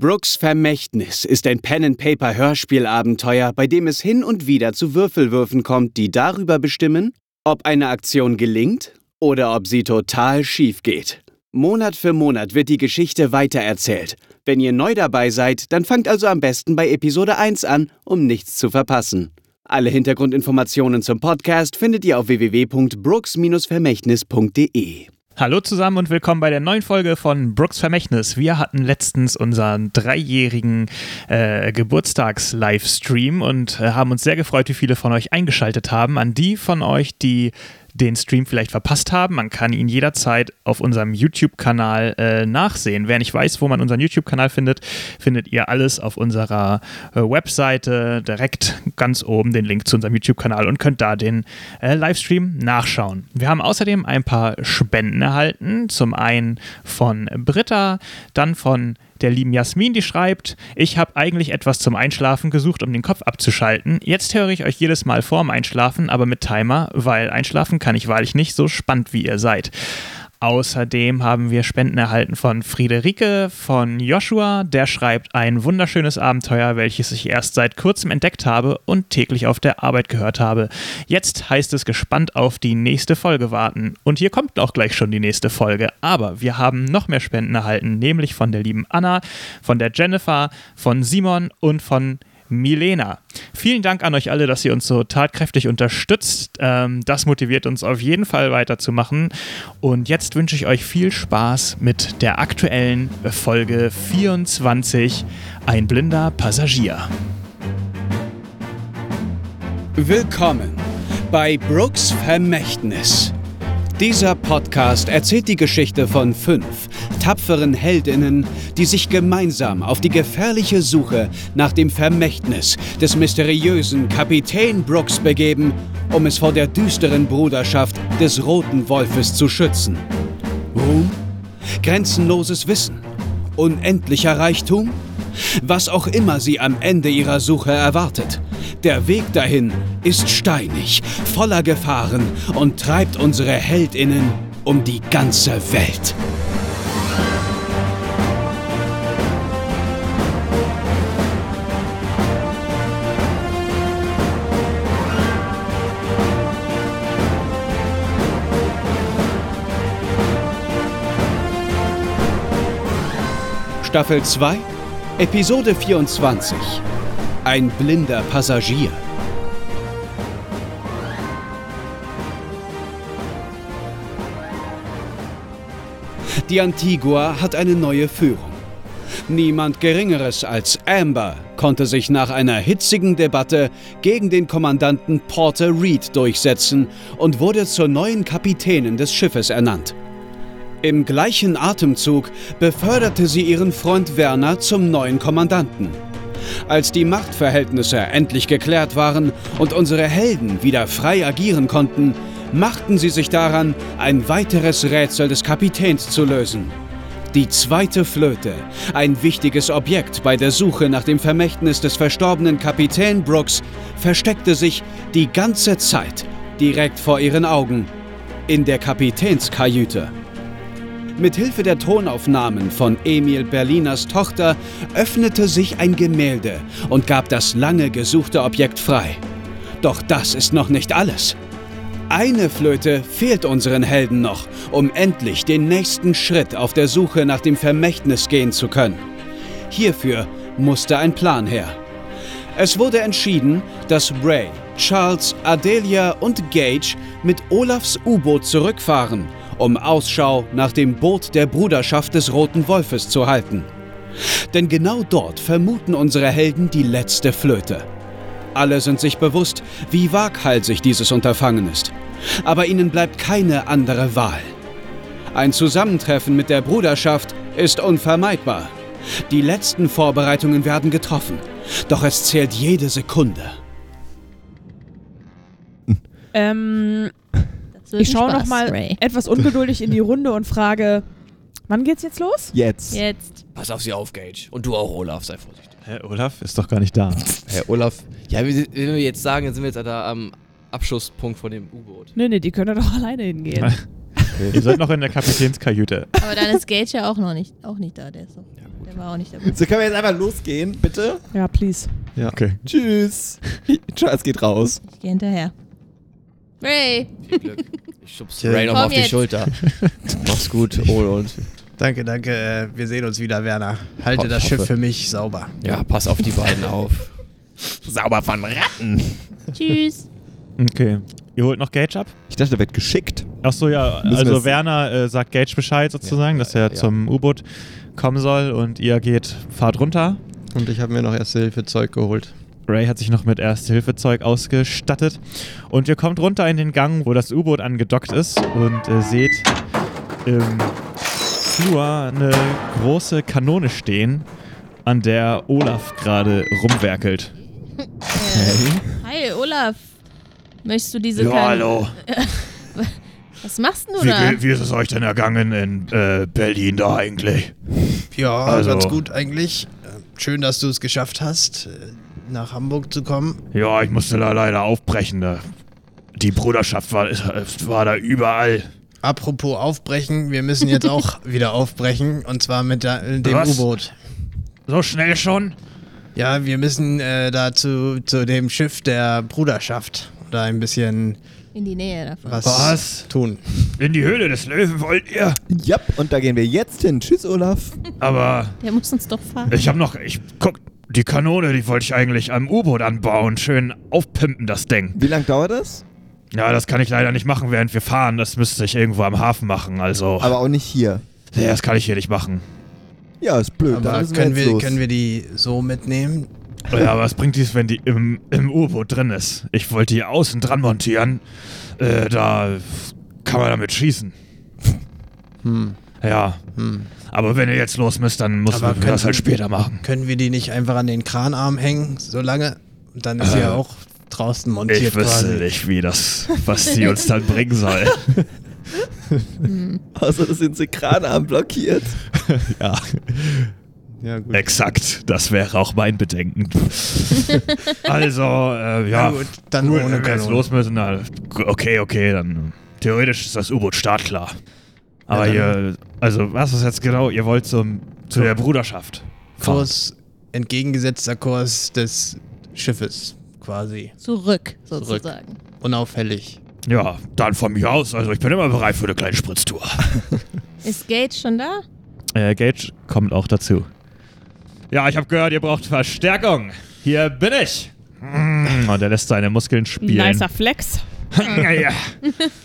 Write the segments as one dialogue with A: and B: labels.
A: Brooks Vermächtnis ist ein Pen-and-Paper-Hörspielabenteuer, bei dem es hin und wieder zu Würfelwürfen kommt, die darüber bestimmen, ob eine Aktion gelingt oder ob sie total schief geht. Monat für Monat wird die Geschichte weitererzählt. Wenn ihr neu dabei seid, dann fangt also am besten bei Episode 1 an, um nichts zu verpassen. Alle Hintergrundinformationen zum Podcast findet ihr auf www.brooks-vermächtnis.de.
B: Hallo zusammen und willkommen bei der neuen Folge von Brooks Vermächtnis. Wir hatten letztens unseren dreijährigen äh, Geburtstags-Livestream und äh, haben uns sehr gefreut, wie viele von euch eingeschaltet haben. An die von euch, die den Stream vielleicht verpasst haben. Man kann ihn jederzeit auf unserem YouTube-Kanal äh, nachsehen. Wer nicht weiß, wo man unseren YouTube-Kanal findet, findet ihr alles auf unserer äh, Webseite direkt ganz oben den Link zu unserem YouTube-Kanal und könnt da den äh, Livestream nachschauen. Wir haben außerdem ein paar Spenden erhalten. Zum einen von Britta, dann von der lieben Jasmin, die schreibt, ich habe eigentlich etwas zum Einschlafen gesucht, um den Kopf abzuschalten. Jetzt höre ich euch jedes Mal vorm Einschlafen, aber mit Timer, weil einschlafen kann ich wahrlich nicht so spannend, wie ihr seid. Außerdem haben wir Spenden erhalten von Friederike, von Joshua, der schreibt ein wunderschönes Abenteuer, welches ich erst seit kurzem entdeckt habe und täglich auf der Arbeit gehört habe. Jetzt heißt es gespannt auf die nächste Folge warten. Und hier kommt auch gleich schon die nächste Folge. Aber wir haben noch mehr Spenden erhalten, nämlich von der lieben Anna, von der Jennifer, von Simon und von Milena. Vielen Dank an euch alle, dass ihr uns so tatkräftig unterstützt. Ähm, das motiviert uns auf jeden Fall weiterzumachen. Und jetzt wünsche ich euch viel Spaß mit der aktuellen Folge 24, Ein blinder Passagier.
A: Willkommen bei Brooks Vermächtnis. Dieser Podcast erzählt die Geschichte von fünf tapferen Heldinnen, die sich gemeinsam auf die gefährliche Suche nach dem Vermächtnis des mysteriösen Kapitän Brooks begeben, um es vor der düsteren Bruderschaft des Roten Wolfes zu schützen. Ruhm? Grenzenloses Wissen? Unendlicher Reichtum? Was auch immer sie am Ende ihrer Suche erwartet. Der Weg dahin ist steinig, voller Gefahren und treibt unsere Heldinnen um die ganze Welt. Staffel 2, Episode 24 ein blinder Passagier. Die Antigua hat eine neue Führung. Niemand Geringeres als Amber konnte sich nach einer hitzigen Debatte gegen den Kommandanten Porter Reed durchsetzen und wurde zur neuen Kapitänin des Schiffes ernannt. Im gleichen Atemzug beförderte sie ihren Freund Werner zum neuen Kommandanten. Als die Machtverhältnisse endlich geklärt waren und unsere Helden wieder frei agieren konnten, machten sie sich daran, ein weiteres Rätsel des Kapitäns zu lösen. Die zweite Flöte, ein wichtiges Objekt bei der Suche nach dem Vermächtnis des verstorbenen Kapitän Brooks, versteckte sich die ganze Zeit direkt vor ihren Augen in der Kapitänskajüte. Mit Hilfe der Tonaufnahmen von Emil Berliners Tochter öffnete sich ein Gemälde und gab das lange gesuchte Objekt frei. Doch das ist noch nicht alles. Eine Flöte fehlt unseren Helden noch, um endlich den nächsten Schritt auf der Suche nach dem Vermächtnis gehen zu können. Hierfür musste ein Plan her. Es wurde entschieden, dass Ray, Charles, Adelia und Gage mit Olafs U-Boot zurückfahren um Ausschau nach dem Boot der Bruderschaft des Roten Wolfes zu halten. Denn genau dort vermuten unsere Helden die letzte Flöte. Alle sind sich bewusst, wie waghalsig dieses Unterfangen ist. Aber ihnen bleibt keine andere Wahl. Ein Zusammentreffen mit der Bruderschaft ist unvermeidbar. Die letzten Vorbereitungen werden getroffen, doch es zählt jede Sekunde.
C: Ähm, ich schaue noch mal Ray. etwas ungeduldig in die Runde und frage, wann geht's jetzt los?
D: Jetzt.
C: Jetzt.
E: Pass auf sie auf, Gage. Und du auch, Olaf, sei vorsichtig.
B: Herr Olaf ist doch gar nicht da.
E: Herr Olaf, ja, wenn wir jetzt sagen, dann sind wir jetzt da am Abschusspunkt von dem U-Boot.
C: Nee, nee, die können doch alleine hingehen.
D: Okay.
B: Ihr seid noch in der Kapitänskajüte.
F: Aber dann ist Gage ja auch noch nicht, auch nicht da. Der, ist doch, der war auch nicht dabei.
D: So können wir jetzt einfach losgehen, bitte?
C: Ja, please.
D: Ja.
B: Okay.
D: Tschüss. Charles geht raus.
F: Ich gehe hinterher. Ray!
E: Viel Glück. Ich schub's. Ray noch
F: Komm
E: mal auf die
F: jetzt.
E: Schulter. Mach's gut, Ole und
G: Danke, danke. äh, Wir sehen uns wieder, Werner. Halte
E: Ho-
G: das
E: hoffe.
G: Schiff für mich sauber.
E: ja, pass auf die beiden auf.
D: Sauber von Ratten.
F: Tschüss!
B: Okay. Ihr holt noch Gage ab?
D: Ich dachte, der wird geschickt.
B: Ach so, ja.
D: Müssen
B: Also Werner äh, sagt Gage Bescheid sozusagen,
E: Ja,
B: dass er
E: ja.
B: zum U-Boot kommen soll und ihr geht, fahrt runter.
G: Und ich habe mir noch Erste-Hilfe-Zeug geholt.
B: Ray hat sich noch mit Erste-Hilfe-Zeug ausgestattet. Und ihr kommt runter in den Gang, wo das U-Boot angedockt ist und äh, seht im Flur eine große Kanone stehen, an der Olaf gerade rumwerkelt.
F: Äh, hi, Olaf. Möchtest du diese
B: Ja, hallo.
F: Was machst du da?
B: wie ist es euch denn ergangen in äh, Berlin da eigentlich?
G: Ja,
B: Also-
G: ganz gut eigentlich. Äh, Schön, dass du es geschafft hast, äh, nach Hamburg zu kommen.
B: Ja, ich musste da leider aufbrechen. Da. Die Bruderschaft war, war da überall.
G: Apropos aufbrechen, wir müssen jetzt auch wieder aufbrechen. Und zwar mit der, äh, dem? U-Boot.
B: So schnell schon?
G: Ja, wir müssen äh, da zu, zu dem Schiff der Bruderschaft da ein bisschen
F: In die Nähe davon.
G: was,
B: Was?
G: tun.
B: In die Höhle des Löwen wollt ihr?
D: Jap, und da gehen wir jetzt hin. Tschüss, Olaf.
B: Aber
F: Der muss uns doch fahren.
B: ich hab noch. Ich guck. Die Kanone, die wollte ich eigentlich am U-Boot anbauen. Schön aufpimpen, das Ding.
D: Wie lange dauert das?
B: Ja, das kann ich leider nicht machen, während wir fahren. Das müsste ich irgendwo am Hafen machen. Also.
D: Aber auch nicht hier.
B: Nee, das kann ich hier nicht machen.
D: Ja, ist blöd. dann
G: Aber
D: müssen
G: können wir,
D: los.
G: können wir die so mitnehmen?
B: Ja, aber was bringt dies, wenn die im, im U-Boot drin ist? Ich wollte die außen dran montieren. Äh, da kann man damit schießen.
G: Hm.
B: Ja.
G: Hm.
B: Aber wenn ihr jetzt los müsst, dann muss
G: Aber
B: man das halt später machen.
G: Können wir die nicht einfach an den Kranarm hängen, so lange? Und dann ist sie
B: Äh,
G: ja auch draußen montiert
B: Ich wüsste
G: quasi.
B: nicht, wie das, was die uns dann bringen soll.
D: Außer das sind sie Kranarm blockiert.
B: ja,
G: Ja, gut.
B: exakt. Das wäre auch mein Bedenken. also, äh, ja.
G: Na gut, dann
B: Cool,
G: ohne
B: wenn wir jetzt los müssen, dann, okay, okay, dann theoretisch ist das U-Boot startklar. Aber
G: Ja,
B: ihr, also was ist jetzt genau? Ihr wollt zum, zu der Bruderschaft. fahren.
G: Kurs, entgegengesetzter Kurs des Schiffes quasi.
F: Zurück, sozusagen.
G: Unauffällig.
B: Ja, dann von mir aus. Also ich bin immer bereit für eine kleine Spritztour.
F: Ist Gage schon da?
B: Äh, Gage kommt auch dazu. Ja, ich habe gehört, ihr braucht Verstärkung. Hier bin ich. Und er lässt seine Muskeln spielen.
C: Nicer Flex.
B: Ja,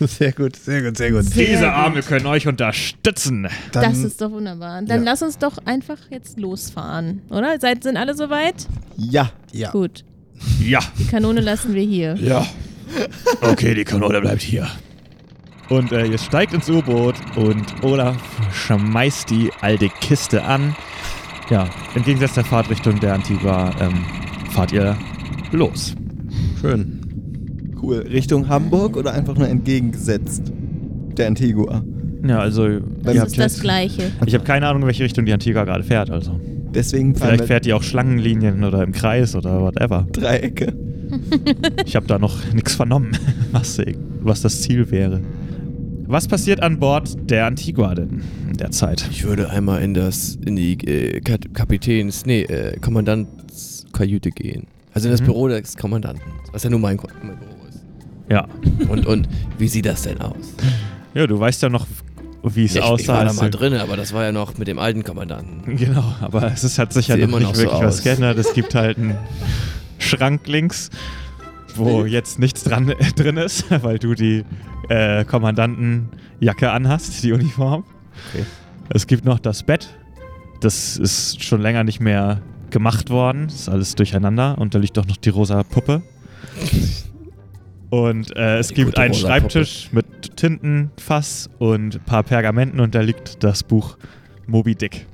G: Sehr gut, sehr gut, sehr gut.
B: diese Arme können euch unterstützen.
G: Dann,
F: das ist doch wunderbar. Dann
G: ja.
F: lass uns doch einfach jetzt losfahren, oder? Seid, sind alle soweit?
D: Ja.
G: ja.
F: Gut.
B: Ja.
F: Die Kanone lassen wir hier.
B: Ja. Okay, die Kanone bleibt hier. Und äh, ihr steigt ins U-Boot und Olaf schmeißt die alte Kiste an. Ja, im Gegensatz der Fahrtrichtung der Antigua ähm, fahrt ihr los.
G: Schön.
D: Cool. Richtung Hamburg oder einfach nur entgegengesetzt? Der Antigua.
B: Ja, also
F: Das ist das
B: jetzt,
F: Gleiche.
B: ich habe keine Ahnung, in welche Richtung die Antigua gerade fährt. Also
D: Deswegen
B: vielleicht fährt die auch Schlangenlinien oder im Kreis oder whatever.
D: Dreiecke.
B: Ich habe da noch nichts vernommen, was, was das Ziel wäre. Was passiert an Bord der Antigua denn in der Zeit?
E: Ich würde einmal in das, in die äh, Kapitäns, nee, äh, Kommandantskajüte gehen. Also in das
B: Mhm.
E: Büro des Kommandanten, was ja nun mein, mein Büro ist.
B: Ja.
E: Und, und wie sieht das denn aus?
B: Ja, du weißt ja noch, wie es
E: Ja, ich, ich
B: aussah.
E: war da mal drin, aber das war ja noch mit dem alten Kommandanten.
B: Genau, aber es ist, hat sich ja
E: Sieht
B: noch
E: immer
B: nicht
E: noch so
B: wirklich was geändert. Es gibt halt einen Schrank links, wo jetzt nichts dran, drin ist, weil du die äh, Kommandantenjacke anhast, die Uniform.
E: Okay.
B: Es gibt noch das Bett. Das ist schon länger nicht mehr gemacht worden. Ist alles durcheinander und da liegt auch noch die rosa Puppe. Und äh, es
E: Die
B: gibt einen Schreibtisch mit Tintenfass und ein paar Pergamenten und da liegt das Buch Moby Dick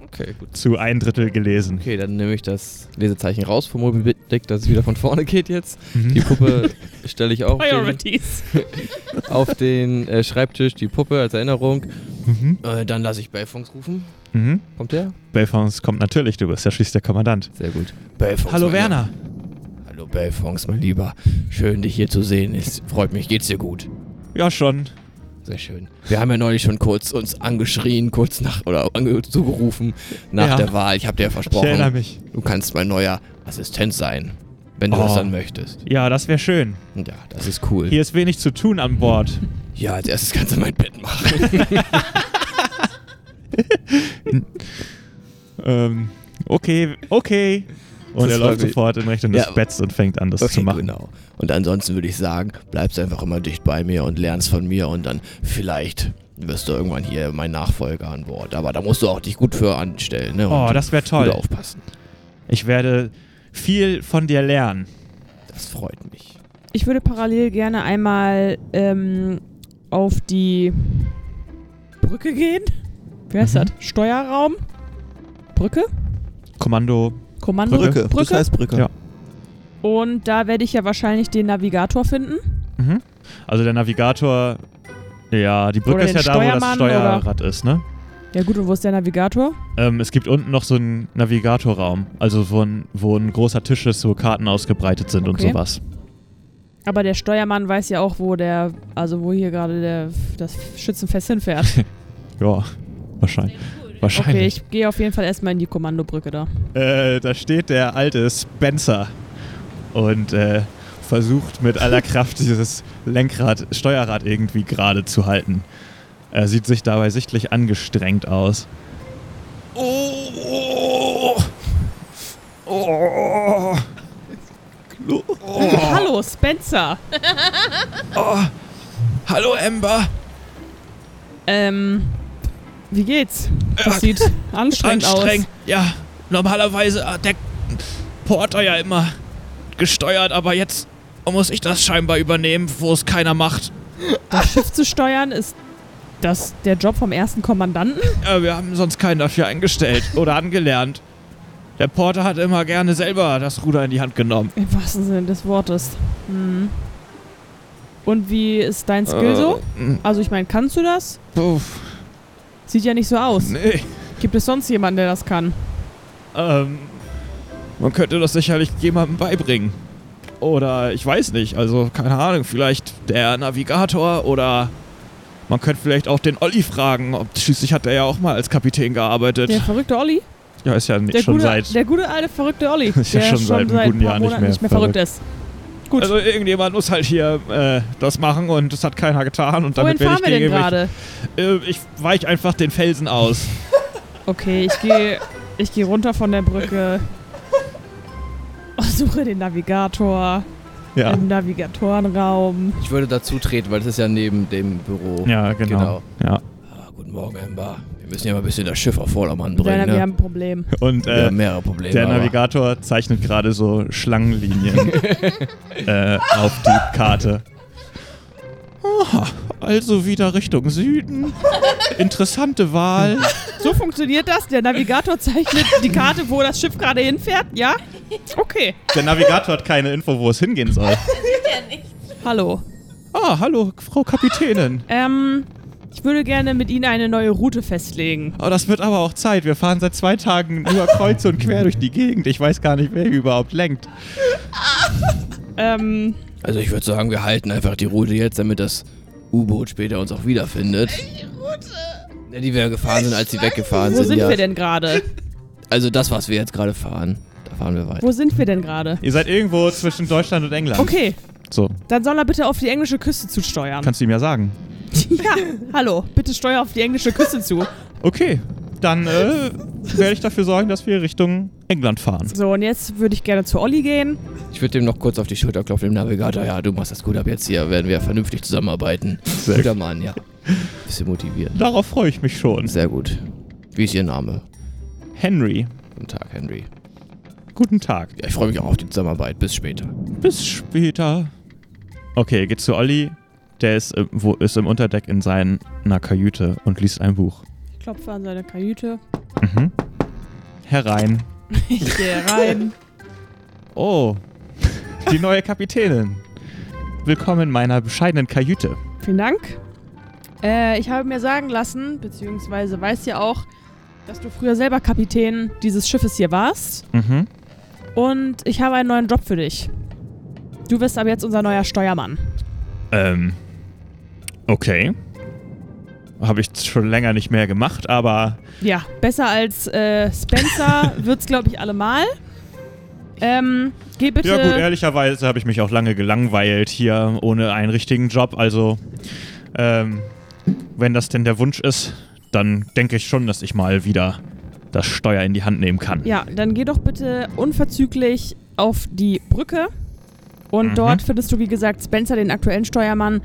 E: Okay, gut.
B: zu ein Drittel gelesen.
E: Okay, dann nehme ich das Lesezeichen raus vom Moby Dick, dass es wieder von vorne geht jetzt. Die
B: Mhm.
E: Puppe stelle ich auf den,
C: Priorities.
E: auf den äh, Schreibtisch, die Puppe als Erinnerung.
B: Mhm.
E: Äh, dann lasse ich Belfonds rufen.
B: Mhm.
E: Kommt der?
B: Belfons kommt natürlich, du bist ja schließlich der Kommandant.
E: Sehr gut. Belfonds,
B: Hallo Werner.
E: Lieber. Hallo Belfonds, mein Lieber. Schön, dich hier zu sehen. Es freut mich. Geht's dir gut?
B: Ja, schon.
E: Sehr schön. Wir haben ja neulich schon kurz uns angeschrien, kurz nach oder zugerufen nach
B: Ja.
E: der Wahl. Ich habe dir ja
B: Ich
E: versprochen,
B: erinnere mich.
E: du kannst mein neuer Assistent sein, wenn du
B: Oh.
E: das dann möchtest.
B: Ja, das wäre schön.
E: Ja, das ist cool.
B: Hier ist wenig zu tun an Bord.
E: Ja, als erstes kannst du mein Bett machen.
B: ähm, okay, okay. Und
E: Das
B: er läuft sofort in Richtung des
E: Ja.
B: Betts und fängt an, das zu machen.
E: Genau. Und ansonsten würde ich sagen, bleibst einfach immer dicht bei mir und lernst von mir und dann vielleicht wirst du irgendwann hier mein Nachfolger an Bord. Aber da musst du auch dich gut für anstellen. Ne?
B: Oh, das wäre
E: gut
B: toll.
E: aufpassen.
B: Ich werde viel von dir lernen.
E: Das freut mich.
C: Ich würde parallel gerne einmal ähm, auf die Brücke gehen. Wie heißt
B: Mhm.
C: das? Steuerraum? Brücke?
B: Kommando.
C: Kommando?
D: Brücke. Das heißt Brücke.
B: Ja.
C: Und da werde ich ja wahrscheinlich den Navigator finden.
B: Mhm. Also der Navigator. Ja, die Brücke
C: Oder
B: ist ja da, wo das Steuerrad ist, ne?
C: Ja gut, und wo ist der Navigator?
B: Ähm, es gibt unten noch so einen Navigatorraum, also wo ein, wo ein großer Tisch ist, wo Karten ausgebreitet sind und
C: Okay.
B: sowas.
C: Aber der Steuermann weiß ja auch, wo der, also wo hier gerade der das Schützenfest hinfährt.
B: Ja, wahrscheinlich.
C: Okay,
B: Wahrscheinlich.
C: ich gehe auf jeden Fall erstmal in die Kommandobrücke da.
B: Äh, da steht der alte Spencer und äh, versucht mit aller Kraft dieses Lenkrad, Steuerrad irgendwie gerade zu halten. Er sieht sich dabei sichtlich angestrengt aus. Oh! Oh!
C: Hallo, Spencer.
B: oh. Hallo Ember!
C: Ähm, wie geht's? Das
B: Äh,
C: sieht anstrengend,
B: Anstrengend. Ja, normalerweise hat der Porter ja immer gesteuert, aber jetzt muss ich das scheinbar übernehmen, wo es keiner macht.
C: aus. Das Schiff zu steuern ist das der Job vom ersten Kommandanten?
B: Ja, wir haben sonst keinen dafür eingestellt oder angelernt. Der Porter hat immer gerne selber das Ruder in die Hand genommen.
C: Im wahrsten Sinne des Wortes. Hm. Und wie ist dein Skill so?
B: Äh,
C: Also ich meine, kannst du das?
B: uff,
C: Sieht ja nicht so aus.
B: nee.
C: Gibt es sonst jemanden, der das kann?
B: Ähm, man könnte das sicherlich jemandem beibringen. Oder ich weiß nicht, also keine Ahnung, vielleicht der Navigator oder man könnte vielleicht auch den Olli fragen. Ob, schließlich hat er ja auch mal als Kapitän gearbeitet.
C: Der verrückte Olli?
B: Ja, ist ja nicht
C: Der
B: schon
C: gute,
B: seit.
C: der gute alte verrückte Olli.
B: Ist ja
C: der
B: schon seit einem guten Jahr nicht mehr
C: nicht mehr verrückt ist. Gut.
B: Also irgendjemand muss halt hier äh, das machen und das hat keiner getan und
C: Wohin
B: damit werde
C: fahren
B: ich
C: wir denn
B: gegen
C: gerade?
B: Äh, ich weich einfach den Felsen aus.
C: Okay, ich gehe ich geh runter von der Brücke. Suche den Navigator
B: Ja.
C: im Navigatorenraum.
E: Ich würde dazu treten, weil das ist ja neben dem Büro.
B: Ja, genau.
E: Genau.
B: Ja.
E: Ah, guten Morgen, Ember. Wir müssen ja mal ein bisschen das Schiff auf Vordermann bringen.
C: wir
E: Ne?
C: haben ein Problem.
B: Und
E: Wir
B: äh,
E: haben mehrere Probleme.
B: der
E: aber-
B: Navigator zeichnet gerade so Schlangenlinien äh, auf die Karte. Aha, also wieder Richtung Süden. Interessante Wahl.
C: So funktioniert das. Der Navigator zeichnet die Karte, wo das Schiff gerade hinfährt. Ja? Okay.
B: Der Navigator hat keine Info, wo es hingehen soll.
C: Hallo.
B: Ah, hallo, Frau Kapitänin.
C: Ähm, ich würde gerne mit Ihnen eine neue Route festlegen.
B: Oh, das wird aber auch Zeit. Wir fahren seit zwei Tagen nur kreuz und quer durch die Gegend. Ich weiß gar nicht, wer überhaupt lenkt.
C: Ähm,
E: Also ich würde sagen, wir halten einfach die Route jetzt, damit das U-Boot später uns auch wiederfindet. Ja, die wir gefahren sind, als sie weggefahren
C: wo
E: sind.
C: sind
E: ja.
C: wir denn gerade?
E: Also das, was wir jetzt gerade fahren, da fahren wir weiter.
C: Wo sind wir denn gerade?
B: Ihr seid irgendwo zwischen Deutschland und England.
C: Okay,
B: So,
C: dann soll er bitte auf die englische Küste zusteuern.
B: kannst du ihm ja sagen.
C: ja, hallo, bitte steuer auf die englische Küste zu.
B: Okay, dann äh, werde ich dafür sorgen, dass wir Richtung England fahren.
C: So, und jetzt würde ich gerne zu Olli gehen.
E: Ich würde dem noch kurz auf die Schulter klopfen, dem Navigator. Ja, du machst das gut, ab jetzt hier werden wir vernünftig zusammenarbeiten.
B: Sehr
E: Guter Mann, ja. Bisschen motiviert.
B: Darauf freue ich mich schon.
E: Sehr gut. Wie ist Ihr Name?
B: Henry,
E: Guten Tag, Henry.
B: guten Tag.
E: Ja, ich freue mich auch auf die Zusammenarbeit. Bis später.
B: Bis später. Okay, geht zu Olli. Der ist, äh, wo, ist im Unterdeck in seiner Kajüte und liest ein Buch.
C: Ich klopfe an seine Kajüte.
B: Mhm. Herein.
C: Ich gehe rein.
B: Oh, die neue Kapitänin. Willkommen in meiner bescheidenen Kajüte.
C: Vielen Dank. Äh, ich habe mir sagen lassen, beziehungsweise weiß ja auch, dass du früher selber Kapitän dieses Schiffes hier warst.
B: Mhm.
C: Und ich habe einen neuen Job für dich. Du wirst aber jetzt unser neuer Steuermann.
B: Ähm. Okay. habe ich schon länger nicht mehr gemacht, aber
C: Ja, besser als äh, Spencer wird's, glaube ich, allemal. Ähm, geh bitte.
B: ja gut, ehrlicherweise habe ich mich auch lange gelangweilt hier ohne einen richtigen Job. Also ähm, wenn das denn der Wunsch ist, dann denke ich schon, dass ich mal wieder das Steuer in die Hand nehmen kann.
C: Ja, dann geh doch bitte unverzüglich auf die Brücke. Und
B: Mhm.
C: dort findest du, wie gesagt, Spencer, den aktuellen Steuermann.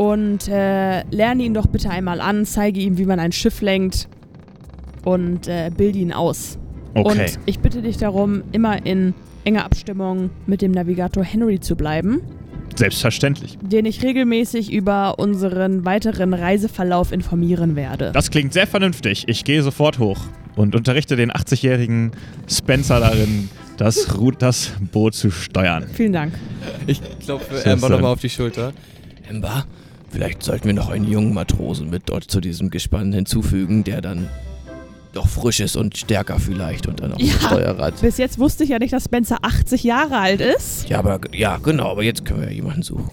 C: Und äh, lerne ihn doch bitte einmal an, zeige ihm, wie man ein Schiff lenkt und äh, bilde ihn aus.
B: Okay.
C: Und ich bitte dich darum, immer in enger Abstimmung mit dem Navigator Henry zu bleiben,
B: Selbstverständlich.
C: den ich regelmäßig über unseren weiteren Reiseverlauf informieren werde.
B: Das klingt sehr vernünftig. Ich gehe sofort hoch und unterrichte den 80-jährigen Spencer darin, das, Ru das Boot zu steuern.
C: Vielen Dank.
E: Ich klopfe Amber nochmal auf die Schulter. Amber, vielleicht sollten wir noch einen jungen Matrosen mit dort zu diesem Gespann hinzufügen, der dann doch frisch ist und stärker vielleicht und dann auch
C: Ja.
E: Steuerrad.
C: Bis jetzt wusste ich ja nicht, dass Spencer 80 Jahre alt ist.
E: Ja, aber ja, genau, aber jetzt können wir ja jemanden suchen.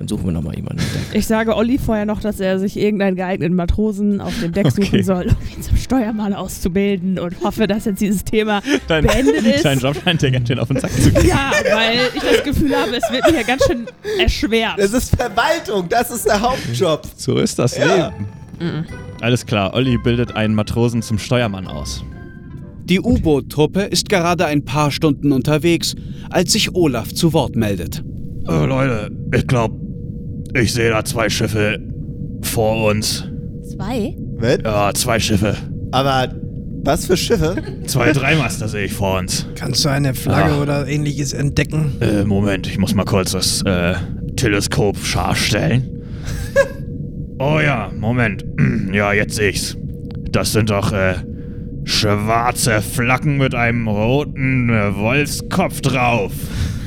E: Dann suchen wir nochmal jemanden.
C: Ich sage Olli vorher noch, dass er sich irgendeinen geeigneten Matrosen auf dem Deck
B: Okay.
C: suchen soll, um ihn zum Steuermann auszubilden und hoffe, dass jetzt dieses Thema
B: Dein,
C: beendet ist.
B: dein Job scheint dir ganz schön auf den Sack zu gehen.
C: Ja, weil ich das Gefühl habe, es wird mir ja ganz schön erschwert.
D: Das ist Verwaltung, das ist der Hauptjob.
B: So ist das
D: Ja.
B: Leben. Alles klar, Olli bildet einen Matrosen zum Steuermann aus.
A: Die U-Boot-Truppe ist gerade ein paar Stunden unterwegs, als sich Olaf zu Wort meldet.
B: Oh, Leute, ich glaube, ich sehe da zwei Schiffe vor uns.
F: Zwei?
D: Was?
B: Ja, zwei Schiffe.
D: Aber was für Schiffe?
B: Zwei Dreimaster sehe ich vor uns.
G: Kannst du eine Flagge
B: Ah.
G: oder ähnliches entdecken?
B: Äh, Moment, ich muss mal kurz das äh, Teleskop scharf stellen. oh ja, Moment. Ja, jetzt sehe ich's. Das sind doch äh, schwarze Flaggen mit einem roten äh, Wolfskopf drauf.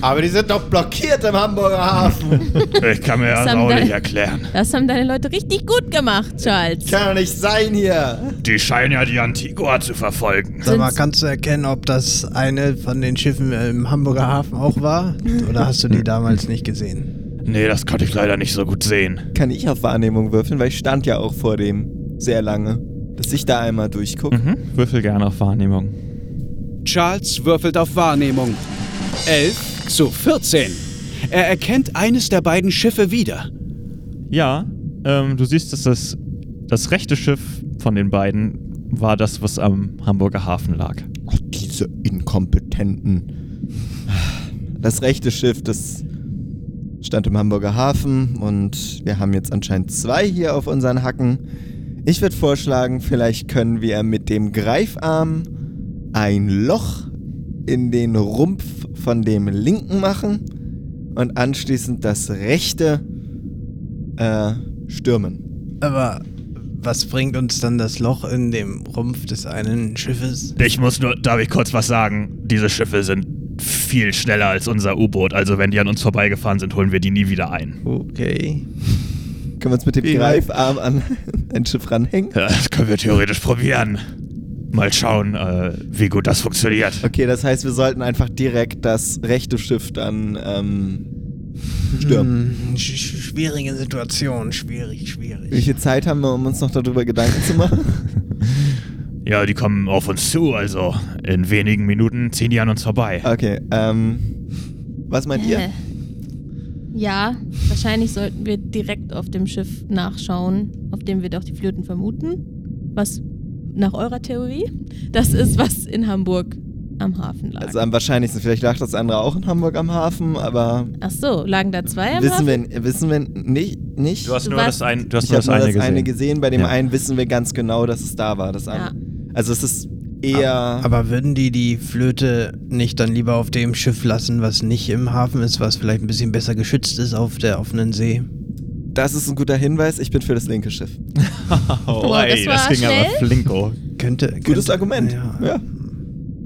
D: Aber die sind doch blockiert im Hamburger Hafen.
B: Ich kann mir das auch nicht erklären.
F: Das haben deine Leute richtig gut gemacht, Charles.
D: Kann doch nicht sein hier.
B: Die scheinen ja die Antigua zu verfolgen.
G: Sag mal, kannst du erkennen, ob das eine von den Schiffen im Hamburger Hafen auch war? Oder hast du die damals nicht gesehen?
B: Nee, das konnte ich leider nicht so gut sehen.
D: Kann ich auf Wahrnehmung würfeln, weil ich stand ja auch vor dem sehr lange. Dass ich da einmal durchgucke.
B: Mhm. Würfel gerne auf Wahrnehmung.
A: Charles würfelt auf Wahrnehmung. 11 zu 14. Er erkennt eines der beiden Schiffe wieder.
B: Ja, ähm, du siehst, dass das, das rechte Schiff von den beiden war das, was am Hamburger Hafen lag.
D: Ach, diese Inkompetenten. Das rechte Schiff, das stand im Hamburger Hafen und wir haben jetzt anscheinend zwei hier auf unseren Hacken. Ich würde vorschlagen, vielleicht können wir mit dem Greifarm ein Loch in den Rumpf von dem linken machen und anschließend das rechte äh, stürmen.
G: Aber was bringt uns dann das Loch in dem Rumpf des einen Schiffes?
B: Ich muss nur, darf ich kurz was sagen? Diese Schiffe sind viel schneller als unser U-Boot. Also wenn die an uns vorbeigefahren sind, holen wir die nie wieder ein.
G: Okay.
D: Können wir uns mit dem
G: Wie?
D: Greifarm an ein Schiff ranhängen?
B: Ja, das können wir theoretisch probieren. Mal schauen, äh, wie gut das funktioniert.
D: Okay, das heißt, wir sollten einfach direkt das rechte Schiff dann ähm, stürmen.
G: Hm, sch sch- schwierige Situation, schwierig,
D: Wie
G: schwierig.
D: viel Zeit haben wir, um uns noch darüber Gedanken zu machen?
B: Ja, die kommen auf uns zu, also in wenigen Minuten ziehen die an uns vorbei.
D: Okay, ähm, was meint ihr?
F: Ja, wahrscheinlich sollten wir direkt auf dem Schiff nachschauen, auf dem wir doch die Flöten vermuten. Was nach eurer Theorie das ist, was in Hamburg am Hafen lag.
D: Also am wahrscheinlichsten, vielleicht lag das andere auch in Hamburg am Hafen, aber
F: Ach so, lagen da zwei am
D: wissen
F: Hafen?
D: wir, wissen wir nicht. nicht?
B: Du hast nur
F: warst-
B: das, ein, du hast
D: ich
B: nur das
D: nur
B: eine
D: das
B: gesehen.
D: eine gesehen, bei dem
B: Ja.
D: einen wissen wir ganz genau, dass es da war. Das
F: Ja.
D: andere. Also es ist eher...
G: Aber würden die die Flöte nicht dann lieber auf dem Schiff lassen, was nicht im Hafen ist, was vielleicht ein bisschen besser geschützt ist auf der offenen See?
D: Das ist ein guter Hinweis, ich bin für das linke Schiff.
B: Oh,
F: Boah, das
B: ey,
F: war
B: das ging aber
F: schnell.
B: flinko.
G: Könnte,
D: Gutes
G: könnte,
D: Argument.
G: Ja.
D: ja.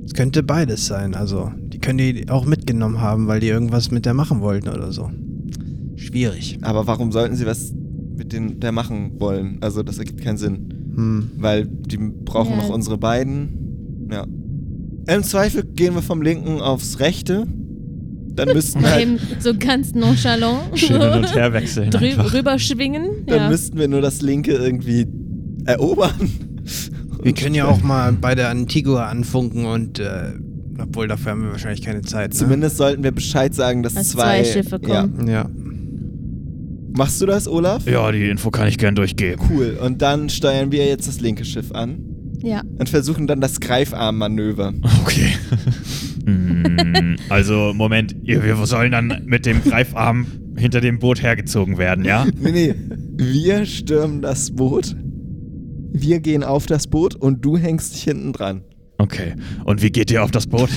G: Es könnte beides sein. Also, die können die auch mitgenommen haben, weil die irgendwas mit der machen wollten oder so. Schwierig.
D: Aber warum sollten sie was mit den, der machen wollen? Also das ergibt keinen Sinn.
G: Hm.
D: Weil die brauchen
F: Ja.
D: noch unsere beiden. Ja. Im Zweifel gehen wir vom linken aufs rechte. Dann müssten wir halt,
F: so ganz nonchalant
B: Schön hin und her wechseln.
F: drü
B: einfach.
F: rüberschwingen.
D: dann
F: Ja.
D: müssten wir nur das linke irgendwie erobern.
G: Wir können ja auch mal bei der Antigua anfunken und, äh, obwohl dafür haben wir wahrscheinlich keine Zeit. Ne?
D: Zumindest sollten wir Bescheid sagen, dass
F: Dass
D: zwei,
F: zwei Schiffe kommen.
G: Ja.
D: Machst du das, Olaf?
B: Ja, die Info kann ich gern durchgeben.
D: Cool. Und dann steuern wir jetzt das linke Schiff an
F: Ja.
D: und versuchen dann das Greifarmmanöver.
B: Okay. Also, Moment, wir sollen dann mit dem Greifarm hinter dem Boot hergezogen werden, ja?
D: Nee, nee. Wir stürmen das Boot. Wir gehen auf das Boot und du hängst dich hinten dran.
B: Okay. Und wie geht ihr auf das Boot?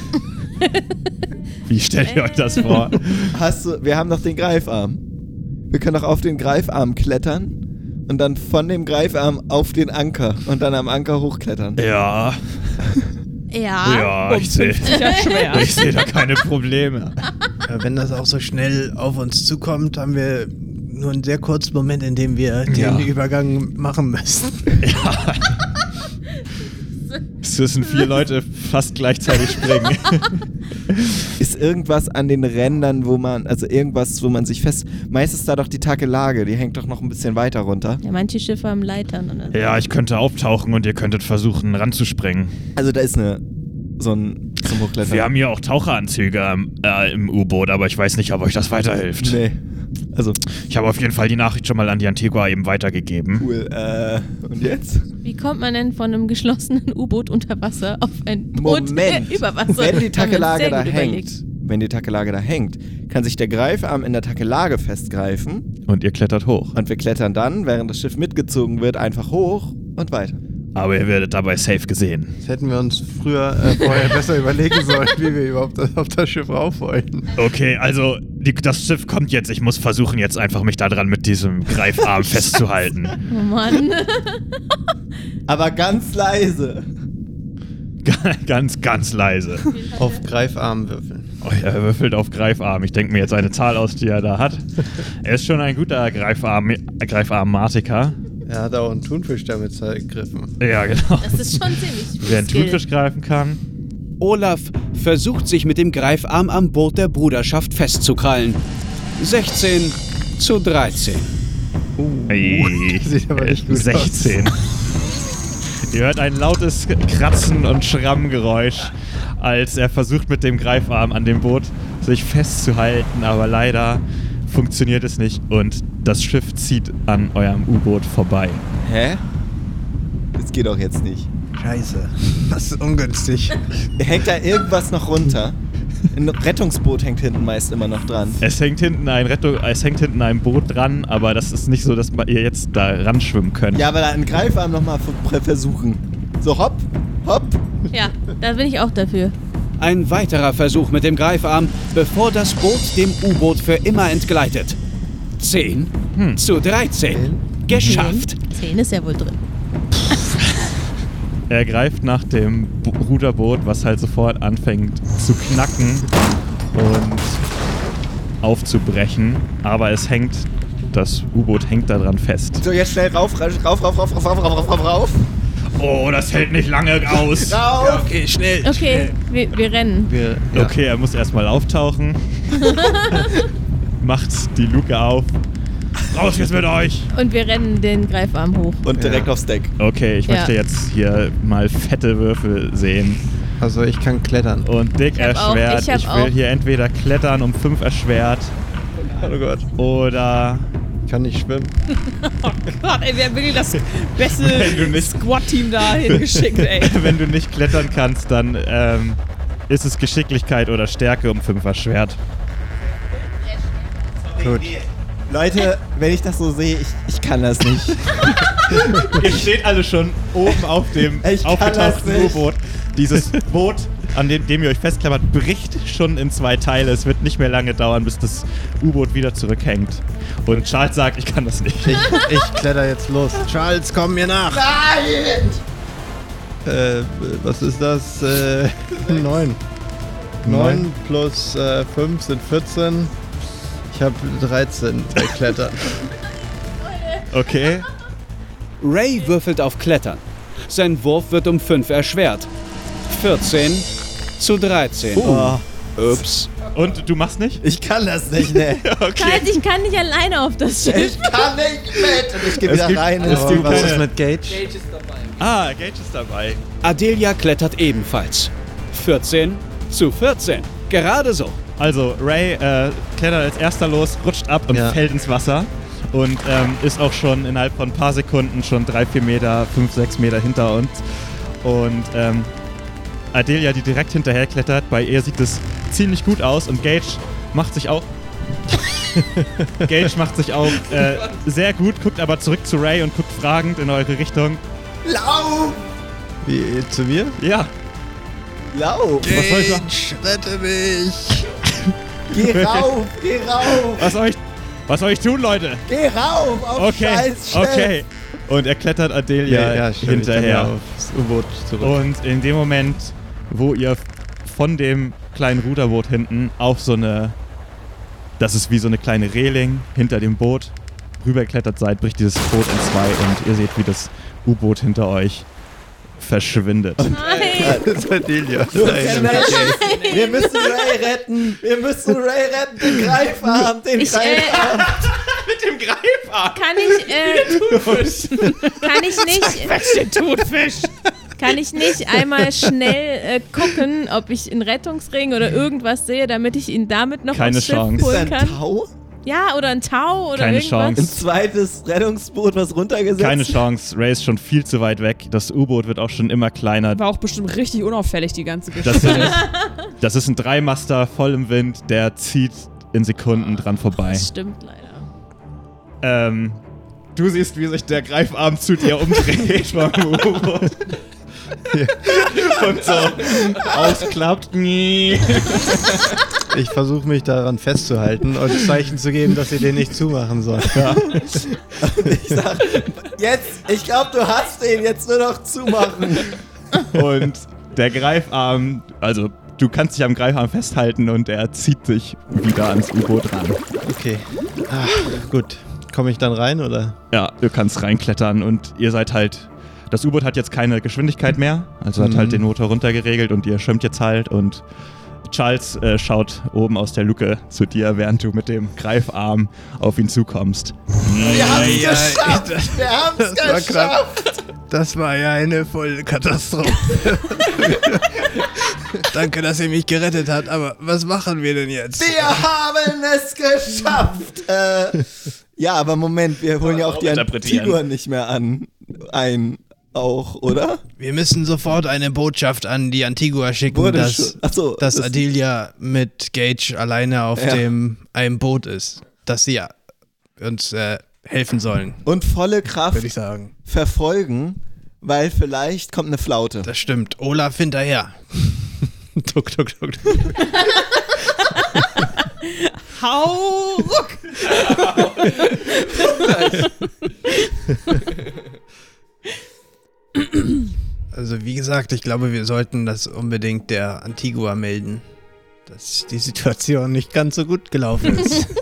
B: wie stellt ihr euch das vor?
D: Hast du, wir haben doch den Greifarm. Wir können doch auf den Greifarm klettern und dann von dem Greifarm auf den Anker und dann am Anker hochklettern.
B: Ja,
F: Ja.
B: ja, ich sehe seh da keine Probleme.
G: Äh, Wenn das auch so schnell auf uns zukommt, haben wir nur einen sehr kurzen Moment, in dem wir den
B: Ja.
G: Übergang machen müssen.
B: Ja. Es müssen vier Leute fast gleichzeitig springen.
D: Ist irgendwas an den Rändern, wo man, also irgendwas, wo man sich fest. Meist ist da doch die Takelage, die hängt doch noch ein bisschen weiter runter.
F: Ja, manche Schiffe haben Leitern oder so.
B: Ja, ich könnte auftauchen und ihr könntet versuchen ranzuspringen.
D: Also da ist eine, so ein, zum Hochklettern.
B: Wir haben hier auch Taucheranzüge ähm, äh, im U-Boot, aber ich weiß nicht, ob euch das weiterhilft.
D: Nee. Also,
B: Ich habe auf jeden Fall die Nachricht schon mal an die Antigua eben weitergegeben.
D: cool. Äh, und jetzt?
F: Wie kommt man denn von einem geschlossenen U-Boot unter Wasser auf ein Boot
D: Moment.
F: über Wasser?
D: Wenn die Takelage
F: sehr
D: da hängt, wenn die Takelage da hängt, kann sich der Greifarm in der Takelage festgreifen
B: Und ihr klettert hoch.
D: und wir klettern dann, während das Schiff mitgezogen wird, einfach hoch und weiter.
B: Aber ihr werdet dabei safe gesehen.
G: Das hätten wir uns früher äh, vorher besser überlegen sollen, wie wir überhaupt auf das Schiff rauf wollen.
B: Okay, also die, das Schiff kommt jetzt. Ich muss versuchen, jetzt einfach mich da dran mit diesem Greifarm festzuhalten.
F: Oh Mann.
D: Aber ganz leise.
B: ganz, ganz leise.
G: Auf Greifarm würfeln.
B: Oh, er würfelt auf Greifarm. Ich denke mir jetzt eine Zahl aus, die er da hat. Er ist schon ein guter Greifarm, Greifarmatiker.
G: Er hat auch einen Thunfisch damit zergriffen.
B: Ja, genau.
F: Das ist schon ziemlich
B: Wer einen. Thunfisch greifen kann.
A: Olaf versucht sich mit dem Greifarm am Boot der Bruderschaft festzukrallen. 16 zu 13.
B: Ey,
G: Sieht aber nicht gut
B: 16. Ihr hört ein lautes Kratzen und Schrammgeräusch, als er versucht mit dem Greifarm an dem Boot sich festzuhalten, aber leider funktioniert es nicht und das Schiff zieht an eurem U-Boot vorbei.
D: Hä? Das geht doch jetzt nicht.
G: Scheiße. Das ist ungünstig.
D: Hängt da irgendwas noch runter? Ein Rettungsboot hängt hinten meist immer noch dran.
B: Es hängt hinten ein Rettung, es hängt hinten ein Boot dran, aber das ist nicht so, dass ihr jetzt da ranschwimmen könnt.
D: Ja, aber da einen Greifarm nochmal versuchen. So hopp, hopp.
F: Ja, da bin ich auch dafür.
A: Ein weiterer Versuch mit dem Greifarm, bevor das Boot dem U-Boot für immer entgleitet. 10
B: Hm.
A: zu 13. Geschafft.
F: Zehn ist ja wohl drin.
B: Er greift nach dem Bo Ruderboot, was halt sofort anfängt zu knacken und aufzubrechen. Aber es hängt, das U-Boot hängt daran fest.
D: So, jetzt schnell rauf, rauf, rauf, rauf, rauf, rauf, rauf, rauf, rauf, rauf.
B: Oh, das hält nicht lange aus.
D: Rauf!
G: Okay, schnell.
F: Okay, wir, wir rennen.
G: Wir, ja.
B: Okay, er muss erstmal auftauchen. Macht die Luke auf. Raus jetzt mit euch!
F: Und wir rennen den Greifarm hoch.
D: Und direkt
G: Ja.
D: aufs Deck.
B: Okay, ich
F: Ja.
B: möchte jetzt hier mal fette Würfel sehen.
G: Also ich kann klettern.
B: Und dick
F: Ich hab auch-
B: erschwert.
F: ich
B: Ich, will
F: auch-
B: hier entweder klettern um 5 erschwert
G: Oh Gott.
B: oder
G: kann nicht schwimmen.
C: Gott, ey, wer will das beste
B: Wenn du nicht-
C: Squad-Team da hingeschickt, ey?
B: wenn du nicht klettern kannst, dann ähm, ist es Geschicklichkeit oder Stärke um 5 erschwert.
G: Gut.
D: Leute, wenn ich das so sehe, ich, ich kann das nicht.
B: Ihr steht alle schon oben auf dem
D: Ich
B: aufgetauchten. U-Boot. Dieses Boot, an dem, dem ihr euch festklammert, bricht schon in zwei Teile. Es wird nicht mehr lange dauern, bis das U-Boot wieder zurückhängt. Und Charles sagt, ich kann das nicht.
G: Ich, ich kletter jetzt los. Charles, komm mir nach. Nein! Äh, was ist das? Äh, neun.
B: Neun.
G: 9 plus äh, 5 sind 14. Ich habe 13 bei Klettern.
B: Okay.
A: Ray würfelt auf Klettern. Sein Wurf wird um 5 erschwert. 14 zu 13.
D: Oh,
A: Ups.
B: Und du machst nicht?
D: Ich kann das nicht, ne?
F: Halt, ich kann nicht alleine auf das Schiff.
D: Ich kann nicht mit! Und ich gehe wieder
B: gibt-
D: rein.
B: es gibt
G: was ist mit Gage?
B: Ah, Gage ist dabei.
A: Adelia klettert ebenfalls. 14 zu 14. Gerade so.
B: Also, Ray äh, klettert als erster los, rutscht ab und
G: Ja.
B: fällt ins Wasser. Und ähm, ist auch schon innerhalb von ein paar Sekunden schon drei, vier Meter, fünf, sechs Meter hinter uns. Und ähm, Adelia, die direkt hinterher klettert, bei ihr sieht es ziemlich gut aus und Gage macht sich auch. Gage macht sich auch äh, sehr gut, guckt aber zurück zu Ray und guckt fragend in eure Richtung.
D: Lauf!
G: Wie, zu mir?
B: Ja,
D: Lauf!
B: was soll ich machen?
G: rette mich!
D: Geh rauf! Geh rauf!
B: Was soll ich, was soll ich tun, Leute?
D: Geh rauf! Auf
B: Okay,
D: scheiß
B: okay. Und er klettert Adelia
G: ich kann
B: hinterher.
G: ja aufs U-Boot zurück.
B: Und in dem Moment, wo ihr von dem kleinen Ruderboot hinten auf so eine, das ist wie so eine kleine Reling hinter dem Boot, rübergeklettert seid, bricht dieses Boot in zwei und ihr seht, wie das U-Boot hinter euch verschwindet.
F: Nein.
G: das ist Adelia.
D: Wir müssen Ray retten! Wir müssen Ray retten! Den Greifarm! Den
F: Ich, äh,
D: Greifarm!
B: Mit dem Greifarm!
F: kann ich, äh, kann ich nicht,
B: Thunfisch!
F: Kann ich nicht einmal schnell äh, gucken, ob ich einen Rettungsring oder irgendwas sehe, damit ich ihn damit noch
B: Keine
F: aufs Schiff
B: Chance.
D: Ist da
F: holen
D: ein
F: kann?
D: Tau?
F: Ja, oder ein Tau oder
B: Keine
F: irgendwas.
D: Ein
B: Chance.
D: zweites Rettungsboot, was runtergesetzt
B: Keine Chance. Ray ist schon viel zu weit weg. Das U-Boot wird auch schon immer kleiner.
C: War auch bestimmt richtig unauffällig, die ganze
B: Das,
C: Geschichte.
B: sind, das ist ein Dreimaster voll im Wind, der zieht in Sekunden dran vorbei.
F: Das stimmt leider.
B: Ähm, du siehst, wie sich der Greifarm zu dir umdreht vom U-Boot. Und so ausklappt.
G: Ich versuche mich daran festzuhalten und Zeichen zu geben, dass sie den nicht zumachen soll.
D: Ich sag, jetzt, ich glaube, du hast den, jetzt nur noch zumachen.
B: Und der Greifarm, also du kannst dich am Greifarm festhalten und er zieht sich wieder ans U-Boot ran.
G: Okay. Ah, gut. Komme ich dann rein oder?
B: Ja, du kannst reinklettern und ihr seid halt. Das U-Boot hat jetzt keine Geschwindigkeit mehr, also hat
G: Mhm.
B: halt den Motor runtergeregelt und ihr schwimmt jetzt halt und Charles äh, schaut oben aus der Luke zu dir, während du mit dem Greifarm auf ihn zukommst.
D: Wir haben es
G: ja,
D: geschafft! Wir haben es
G: das war
D: geschafft!
G: Das war ja eine volle Katastrophe. Danke, dass ihr mich gerettet habt, aber was machen wir denn jetzt?
D: Wir haben es geschafft! Äh, ja, aber Moment, wir holen ja auch die. Antigua nicht mehr an. Ein. Auch, oder?
G: Wir müssen sofort eine Botschaft an die Antigua schicken,
D: Wurde
G: dass.
D: Achso,
G: dass
D: das-
G: Adelia mit Gage alleine auf
D: Ja.
G: dem einem Boot ist. Dass sie ja uns äh, helfen sollen,
D: Und volle Kraft
G: ich sagen.
D: verfolgen, weil vielleicht kommt eine Flaute.
G: Das stimmt. Olaf hinterher. tuck, tuck, tuck. tuck.
C: Hau ruck!
G: Also wie gesagt, ich glaube, wir sollten das unbedingt der Antigua melden. Dass die Situation nicht ganz so gut gelaufen ist.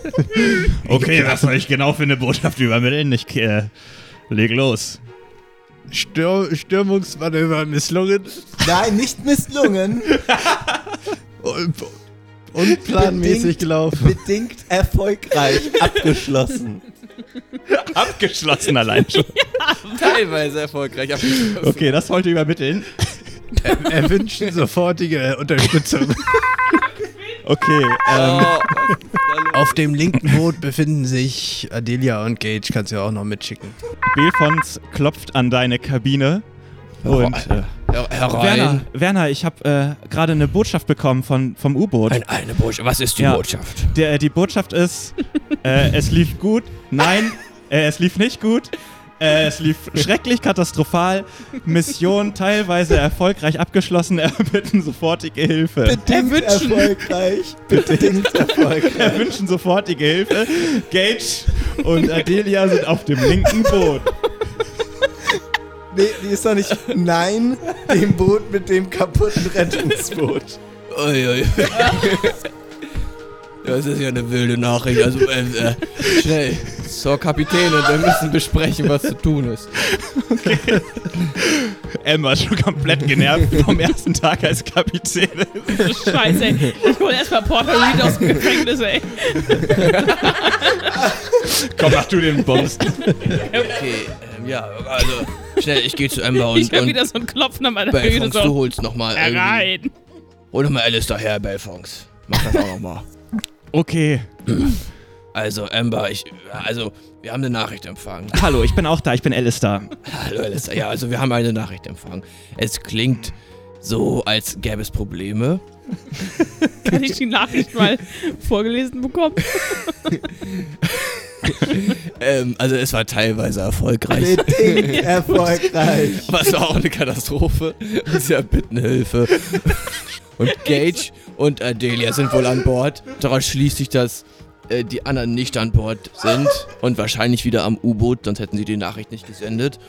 B: Okay, was soll ich genau für eine Botschaft übermitteln? Ich äh, leg los.
G: Stür Stürmungsmanöver misslungen.
D: Nein, nicht misslungen.
G: Und, unplanmäßig
D: Bedingt-
G: gelaufen.
D: Bedingt erfolgreich abgeschlossen.
B: Abgeschlossen allein schon.
E: Teilweise erfolgreich abgeschlossen.
B: Okay, das wollte ich übermitteln.
G: Erwünschen sofortige Unterstützung.
B: Okay, ähm,
G: Auf dem linken Boot befinden sich Adelia und Gage. Kannst du ja auch noch mitschicken.
B: Belfons klopft an deine Kabine und äh,
E: herein.
B: Werner, Werner, ich habe äh, gerade eine Botschaft bekommen von, vom U-Boot.
E: Ein, eine Botschaft. Was ist die
B: Ja.
E: Botschaft?
B: Der, die Botschaft ist, äh, es lief gut. Nein, äh, es lief nicht gut. Äh, es lief schrecklich katastrophal. Mission teilweise erfolgreich abgeschlossen. Erbitten sofortige Hilfe.
D: Bedingt erfolgreich. Bedingt erfolgreich.
B: Erwünschen sofortige Hilfe. Gage und Adelia sind auf dem linken Boot.
D: Nee, die ist doch nicht. Nein, dem Boot mit dem kaputten Rettungsboot.
E: Uiui. Das ist ja eine wilde Nachricht. Also, äh, äh, schnell. zur Kapitänin. Wir müssen besprechen, was zu tun ist.
B: Emma ist schon komplett genervt vom ersten Tag als Kapitän.
C: Scheiße, ey. Ich hol erstmal Porter Reed aus dem Gefängnis, ey.
B: Komm, mach du den Bums.
E: Okay, ähm, ja, also schnell, ich gehe zu Ember und,
C: Ich hör
E: und
C: wieder so einen Klopfen an meiner
E: Belfons,
C: Bühne
E: du
C: so.
E: holst nochmal
C: Herein.
E: Hol doch mal Alistair her, Belfons. Mach das auch nochmal.
B: Okay.
E: Also, Ember, ich, also, wir haben eine Nachricht empfangen.
B: Hallo, ich bin auch da, ich bin Alistair.
E: Hallo, Alistair. Ja, also, wir haben eine Nachricht empfangen. Es klingt so, als gäbe es Probleme.
C: Kann ich die Nachricht mal vorgelesen bekommen?
E: Ähm, also, es war teilweise erfolgreich.
D: Bedingt erfolgreich.
E: Es war auch eine Katastrophe. Sie erbitten Hilfe. Und Gage und Adelia sind wohl an Bord. Daraus schließt sich, dass äh, die anderen nicht an Bord sind und wahrscheinlich wieder am U-Boot, sonst hätten sie die Nachricht nicht gesendet.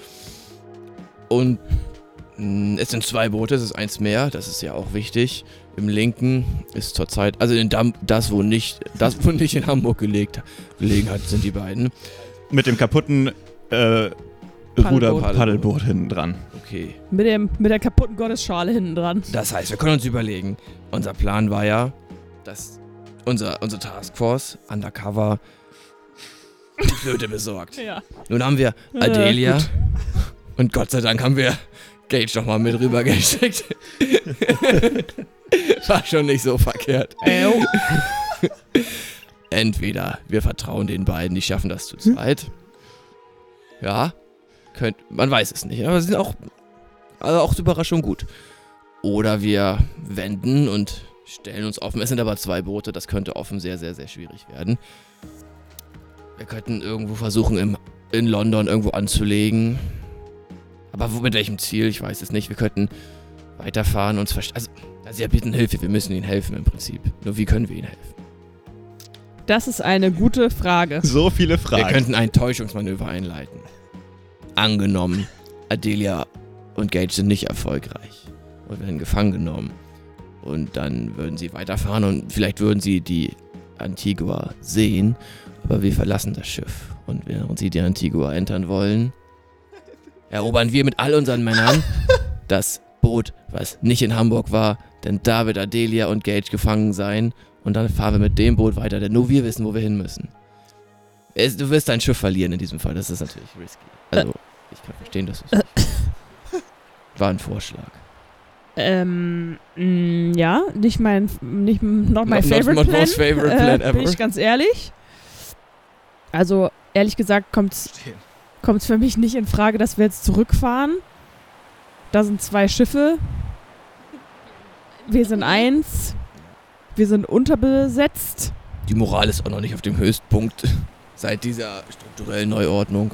E: Und mh, es sind zwei Boote, es ist eins mehr, das ist ja auch wichtig. Im linken ist zurzeit, also in Dam das, wo nicht, das, wo nicht in Hamburg gelegt, gelegen hat, sind die beiden.
B: Mit dem kaputten äh, Ruder-Paddelboot hinten dran.
E: Okay.
C: Mit, dem, mit der kaputten Gottesschale hinten dran.
E: Das heißt, wir können uns überlegen, unser Plan war ja, dass unser, unsere Taskforce undercover die Flöte besorgt.
C: Ja.
E: Nun haben wir
C: Äh,
E: Adelia
C: gut.
E: und Gott sei Dank haben wir Gage nochmal mit rübergeschickt. War schon nicht so verkehrt.
C: Äu.
E: Entweder wir vertrauen den beiden, die schaffen das zu zweit. Ja, könnt, man weiß es nicht, aber sie sind auch, also auch zur Überraschung gut. Oder wir wenden und stellen uns offen. Es sind aber zwei Boote, das könnte offen sehr, sehr, sehr schwierig werden. Wir könnten irgendwo versuchen, im, in London irgendwo anzulegen. Aber wo, mit welchem Ziel? Ich weiß es nicht. Wir könnten weiterfahren, uns verstehen. Also, also, sie erbitten Hilfe, wir müssen ihnen helfen im Prinzip. Nur wie können wir ihnen helfen?
C: Das ist eine gute Frage.
B: So viele Fragen.
E: Wir könnten ein Täuschungsmanöver einleiten. Angenommen, Adelia und Gage sind nicht erfolgreich und werden gefangen genommen. Und dann würden sie weiterfahren und vielleicht würden sie die Antigua sehen, aber wir verlassen das Schiff. Und während sie die Antigua entern wollen, erobern wir mit all unseren Männern das Boot, was nicht in Hamburg war, denn da wird Adelia und Gage gefangen sein und dann fahren wir mit dem Boot weiter, denn nur wir wissen, wo wir hin müssen. Es, du wirst dein Schiff verlieren in diesem Fall, das ist natürlich risky. Also, ich kann verstehen, dass es war ein Vorschlag.
C: Ähm, mh, ja, nicht mein, nicht, not my
E: Not- not
C: favorite
E: my
C: plan.
E: most favorite plan
C: äh,
E: ever.
C: Bin ich ganz ehrlich. Also, ehrlich gesagt, kommt's, kommt's für mich nicht in Frage, dass wir jetzt zurückfahren. Da sind zwei Schiffe. Wir sind eins. Wir sind unterbesetzt.
E: Die Moral ist auch noch nicht auf dem Höchstpunkt seit dieser strukturellen Neuordnung.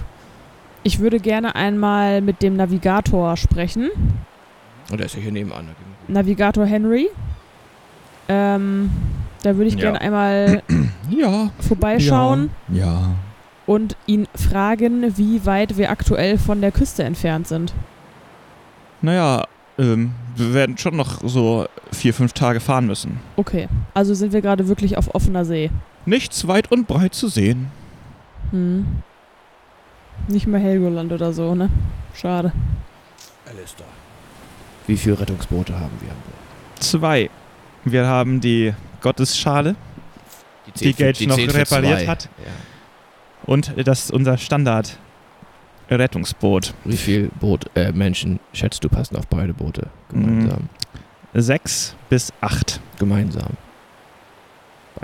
C: Ich würde gerne einmal mit dem Navigator sprechen.
E: Und der ist ja hier nebenan.
C: Navigator Henry. Ähm, da würde ich
B: Ja.
C: gerne einmal
B: Ja.
C: vorbeischauen
B: Ja.
C: und ihn fragen, wie weit wir aktuell von der Küste entfernt sind.
B: Naja, ähm, wir werden schon noch so vier, fünf Tage fahren müssen.
C: Okay, also sind wir gerade wirklich auf offener See.
B: Nichts weit und breit zu sehen.
C: Hm. Nicht mehr Helgoland oder so, ne? Schade.
E: Alistair. Wie viele Rettungsboote haben wir?
B: Zwei. Wir haben die Gottesschale Die
E: zählt
B: Gage noch repariert
E: zwei.
B: hat.
E: Ja.
B: und das ist unser Standard Rettungsboot.
E: Wie viel Boot, äh, Menschen schätzt du passen auf beide Boote gemeinsam?
B: Sechs bis acht
E: Gemeinsam.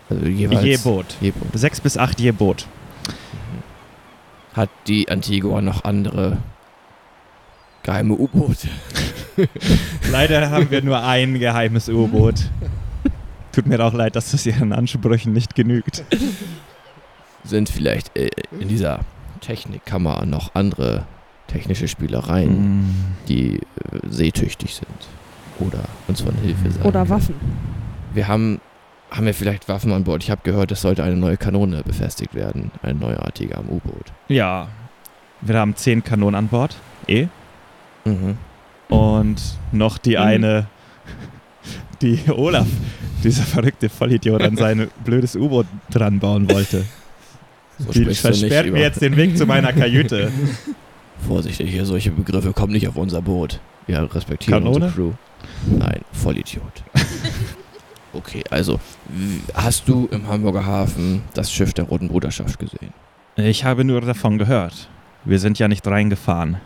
E: Also jeweils.
B: je Boot.
E: Je Boot.
B: Sechs bis acht je Boot.
E: Hat die Antigua noch andere geheime U-Boote?
B: Leider haben wir nur ein geheimes U-Boot. Tut mir auch leid, dass das ihren Ansprüchen nicht genügt.
E: Sind vielleicht äh, in dieser Technikkammer noch andere technische Spielereien,
B: Mm.
E: die äh, seetüchtig sind? Oder uns von Hilfe sein?
C: Oder? Waffen.
E: Wir haben, haben wir vielleicht Waffen an Bord? Ich habe gehört, es sollte eine neue Kanone befestigt werden. Eine neuartige am U-Boot.
B: Ja, wir haben zehn Kanonen an Bord. Eh.
E: Mhm.
B: Und noch die
C: Mhm.
B: eine, die Olaf, dieser verrückte Vollidiot, an sein blödes U-Boot dran bauen wollte.
E: So
B: Die versperrt mir jetzt den Weg zu meiner Kajüte.
E: Vorsichtig, hier solche Begriffe kommen nicht auf unser Boot. Wir respektieren
B: Kanone?
E: unsere Crew. Nein, Vollidiot. okay, also, hast du im Hamburger Hafen das Schiff der Roten Bruderschaft gesehen?
B: Ich habe nur davon gehört. Wir sind ja nicht reingefahren.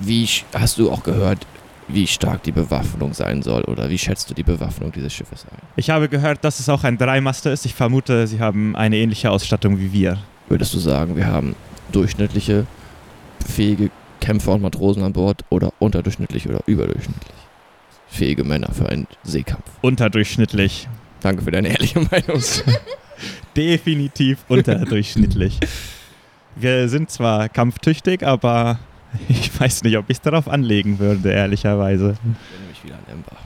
E: Wie sch- hast du auch gehört, wie stark die Bewaffnung sein soll? Oder wie schätzt du die Bewaffnung dieses Schiffes ein?
B: Ich habe gehört, dass es auch ein Dreimaster ist. Ich vermute, sie haben eine ähnliche Ausstattung wie wir.
E: Würdest du sagen, wir haben durchschnittliche, fähige Kämpfer und Matrosen an Bord oder unterdurchschnittlich oder überdurchschnittlich fähige Männer für einen Seekampf?
B: Unterdurchschnittlich.
E: Danke für deine ehrliche Meinung.
B: Definitiv unterdurchschnittlich. Wir sind zwar kampftüchtig, aber ich weiß nicht, ob ich es darauf anlegen würde, ehrlicherweise.
E: Ich erinnere mich wieder an Ember,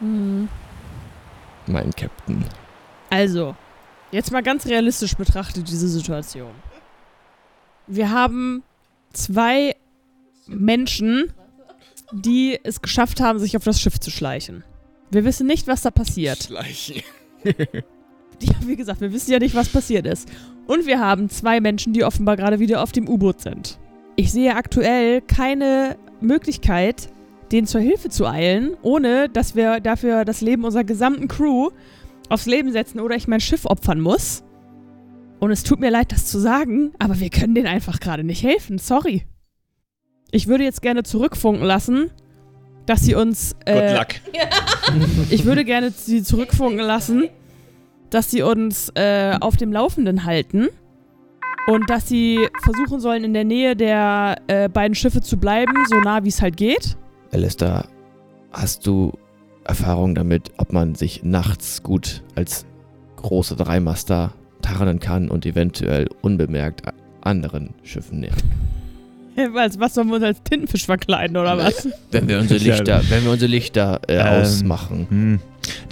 C: Mhm.
E: mein Captain.
C: Also, jetzt mal ganz realistisch betrachtet diese Situation. Wir haben zwei Menschen, die es geschafft haben, sich auf das Schiff zu schleichen. Wir wissen nicht, was da passiert.
E: Schleichen.
C: Ja, wie gesagt, wir wissen ja nicht, was passiert ist. Und wir haben zwei Menschen, die offenbar gerade wieder auf dem U-Boot sind. Ich sehe aktuell keine Möglichkeit, denen zur Hilfe zu eilen, ohne dass wir dafür das Leben unserer gesamten Crew aufs Leben setzen oder ich mein Schiff opfern muss. Und es tut mir leid, das zu sagen, aber wir können denen einfach gerade nicht helfen. Sorry. Ich würde jetzt gerne zurückfunken lassen, dass sie uns. Äh,
B: Good luck.
C: ich würde gerne sie zurückfunken lassen, dass sie uns äh, auf dem Laufenden halten und dass sie versuchen sollen, in der Nähe der äh, beiden Schiffe zu bleiben, so nah wie es halt geht.
E: Alistair, hast du Erfahrung damit, ob man sich nachts gut als große Dreimaster tarnen kann und eventuell unbemerkt anderen Schiffen nähern?
C: Was, was sollen wir uns als Tintenfisch verkleiden oder was?
E: Wenn wir unsere. Lichter, wenn wir unsere Lichter äh,
B: Ähm,
E: ausmachen.
B: Hm.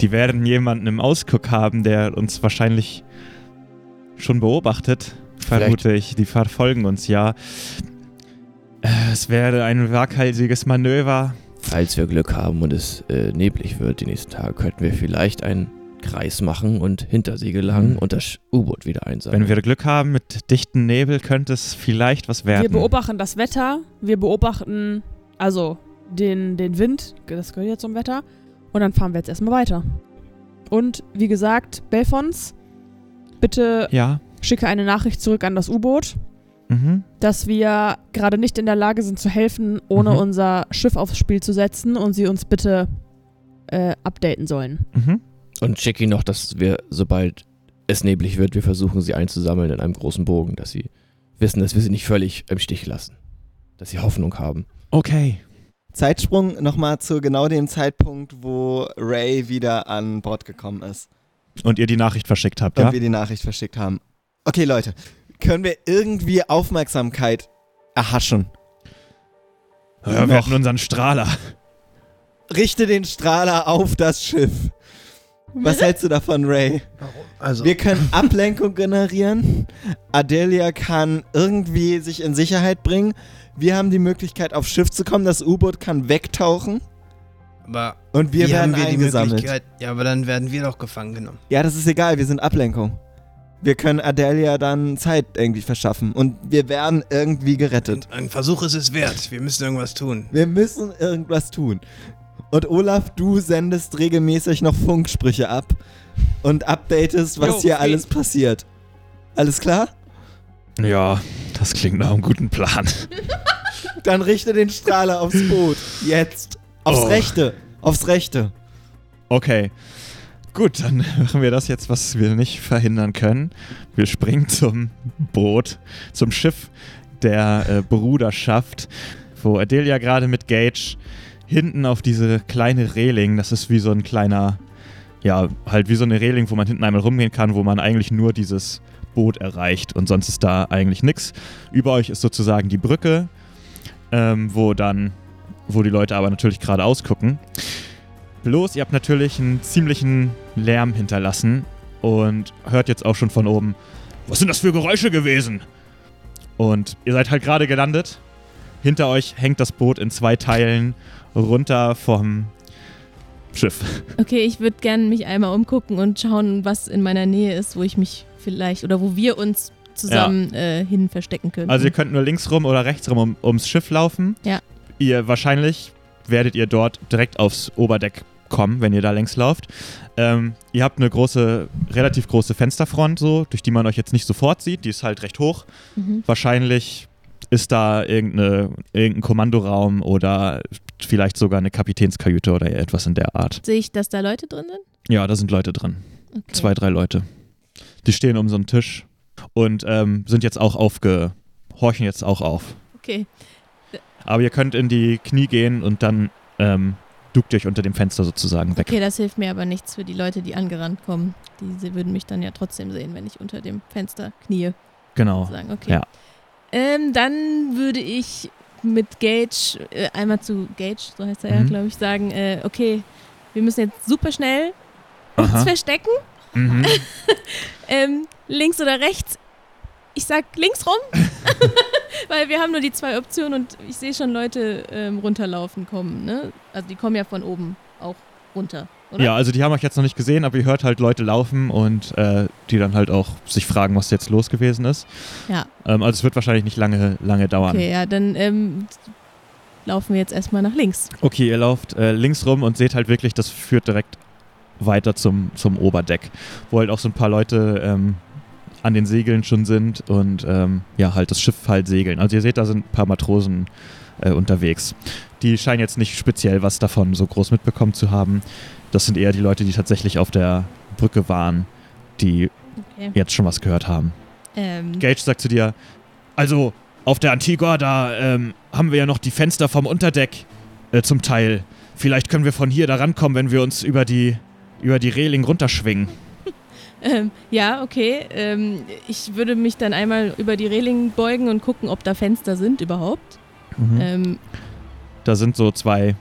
B: Die werden jemanden im Ausguck haben, der uns wahrscheinlich schon beobachtet. Vermute ich. Die verfolgen uns ja. Äh, Es wäre ein waghalsiges Manöver.
E: Falls wir Glück haben und es äh, neblig wird die nächsten Tage, könnten wir vielleicht einen Kreis machen und hinter sie gelangen
B: Mhm.
E: und das U-Boot wieder einsammeln.
B: Wenn wir Glück haben mit dichten Nebel, könnte es vielleicht was werden.
C: Wir beobachten das Wetter, wir beobachten also den, den Wind, das gehört ja zum Wetter, und dann fahren wir jetzt erstmal weiter. Und wie gesagt, Belfons, bitte
B: ja.
C: Schicke eine Nachricht zurück an das U-Boot,
B: Mhm.
C: dass wir gerade nicht in der Lage sind zu helfen, ohne
B: Mhm.
C: unser Schiff aufs Spiel zu setzen und sie uns bitte äh, updaten sollen.
B: Mhm.
E: Und schick ihnen noch, dass wir, sobald es neblig wird, wir versuchen, sie einzusammeln in einem großen Bogen, dass sie wissen, dass wir sie nicht völlig im Stich lassen. Dass sie Hoffnung haben.
B: Okay.
D: Zeitsprung nochmal zu genau dem Zeitpunkt, wo Ray wieder an Bord gekommen ist
B: Und ihr die Nachricht verschickt habt,
D: und
B: ja?
D: wir die Nachricht verschickt haben. Okay, Leute, können wir irgendwie Aufmerksamkeit erhaschen?
B: ja wir hatten unseren Strahler.
D: Richte den Strahler auf das Schiff. Was hältst du davon, Ray?
G: Also,
D: Wir können Ablenkung generieren. Adelia kann irgendwie sich in Sicherheit bringen. Wir haben die Möglichkeit, aufs Schiff zu kommen. Das U-Boot kann wegtauchen.
G: aber
D: Und wir werden
G: haben wir die
D: eingesammelt.
G: Möglichkeit? Ja, aber dann werden wir doch gefangen genommen.
D: Ja, das ist egal. Wir sind Ablenkung. Wir können Adelia dann Zeit irgendwie verschaffen. Und wir werden irgendwie gerettet.
G: Ein Versuch ist es wert. Wir müssen irgendwas tun.
D: Wir müssen irgendwas tun. Und Olaf, du sendest regelmäßig noch Funksprüche ab und updatest, was
C: Jo,
D: hier alles passiert. Alles klar?
B: Ja, das klingt nach einem guten Plan.
D: Dann richte den Strahler aufs Boot. Jetzt. Aufs
B: Oh.
D: Rechte. Aufs Rechte.
B: Okay. Gut, dann machen wir das jetzt, was wir nicht verhindern können. Wir springen zum Boot, zum Schiff der äh, Bruderschaft, wo Adelia gerade mit Gage hinten auf diese kleine Reling, das ist wie so ein kleiner, ja, halt wie so eine Reling, wo man hinten einmal rumgehen kann, wo man eigentlich nur dieses Boot erreicht und sonst ist da eigentlich nichts. Über euch ist sozusagen die Brücke, ähm, wo dann, wo die Leute aber natürlich gerade ausgucken. Bloß, ihr habt natürlich einen ziemlichen Lärm hinterlassen und hört jetzt auch schon von oben, was sind das für Geräusche gewesen? Und ihr seid halt gerade gelandet. Hinter euch hängt das Boot in zwei Teilen runter vom, Schiff.
F: Okay, ich würde gerne mich einmal umgucken und schauen, was in meiner Nähe ist, wo ich mich vielleicht oder wo wir uns zusammen äh, hin verstecken können.
B: Also ihr könnt nur links rum oder rechts rum um, ums Schiff laufen.
F: Ja.
B: Ihr wahrscheinlich werdet ihr dort direkt aufs Oberdeck kommen, wenn ihr da längs lauft. Ähm, ihr habt eine große, relativ große Fensterfront, so, durch die man euch jetzt nicht sofort sieht. Die ist halt recht hoch.
F: mhm.
B: Wahrscheinlich ist da irgendeine, irgendein Kommandoraum oder vielleicht sogar eine Kapitänskajüte oder etwas in der Art.
F: Sehe ich, dass da Leute drin sind?
B: Ja, da sind Leute drin.
F: Okay.
B: Zwei, drei Leute. Die stehen um so einen Tisch und ähm, sind jetzt auch aufge... horchen jetzt auch auf.
F: Okay.
B: Aber ihr könnt in die Knie gehen und dann ähm, duckt ihr euch unter dem Fenster sozusagen weg.
F: Okay, das hilft mir aber nichts für die Leute, die angerannt kommen. Die sie würden mich dann ja trotzdem sehen, wenn ich unter dem Fenster knie.
B: Genau.
F: Sagen. Okay.
B: Ja.
F: Ähm, dann würde ich mit Gage äh, einmal zu Gage, so heißt er ja,
B: Mhm.
F: glaube ich, sagen, äh, okay, wir müssen jetzt super schnell uns
B: Aha.
F: verstecken.
B: Mhm.
F: Ähm, links oder rechts? Ich sag links rum, weil wir haben nur die zwei Optionen und ich sehe schon Leute ähm, runterlaufen kommen. Ne? Also die kommen ja von oben auch runter, oder?
B: Ja, also die haben euch jetzt noch nicht gesehen, aber ihr hört halt Leute laufen und äh, die dann halt auch sich fragen, was jetzt los gewesen ist.
F: Ja.
B: Ähm, also es wird wahrscheinlich nicht lange, lange dauern.
F: Okay, ja, dann ähm, laufen wir jetzt erstmal nach links.
B: Okay, ihr lauft äh, links rum und seht halt wirklich, das führt direkt weiter zum, zum Oberdeck, wo halt auch so ein paar Leute ähm, an den Segeln schon sind und ähm, ja, halt das Schiff halt segeln. Also ihr seht, da sind ein paar Matrosen äh, unterwegs. Die scheinen jetzt nicht speziell was davon so groß mitbekommen zu haben. Das sind eher die Leute, die tatsächlich auf der Brücke waren, die
F: Okay.
B: jetzt schon was gehört haben.
F: Ähm,
B: Gage sagt zu dir, also auf der Antigua, da ähm, haben wir ja noch die Fenster vom Unterdeck äh, zum Teil. Vielleicht können wir von hier da rankommen, wenn wir uns über die, über die Reling runterschwingen.
F: Ähm, ja, okay. Ähm, ich würde mich dann einmal über die Reling beugen und gucken, ob da Fenster sind überhaupt. Ähm,
B: Da sind so zwei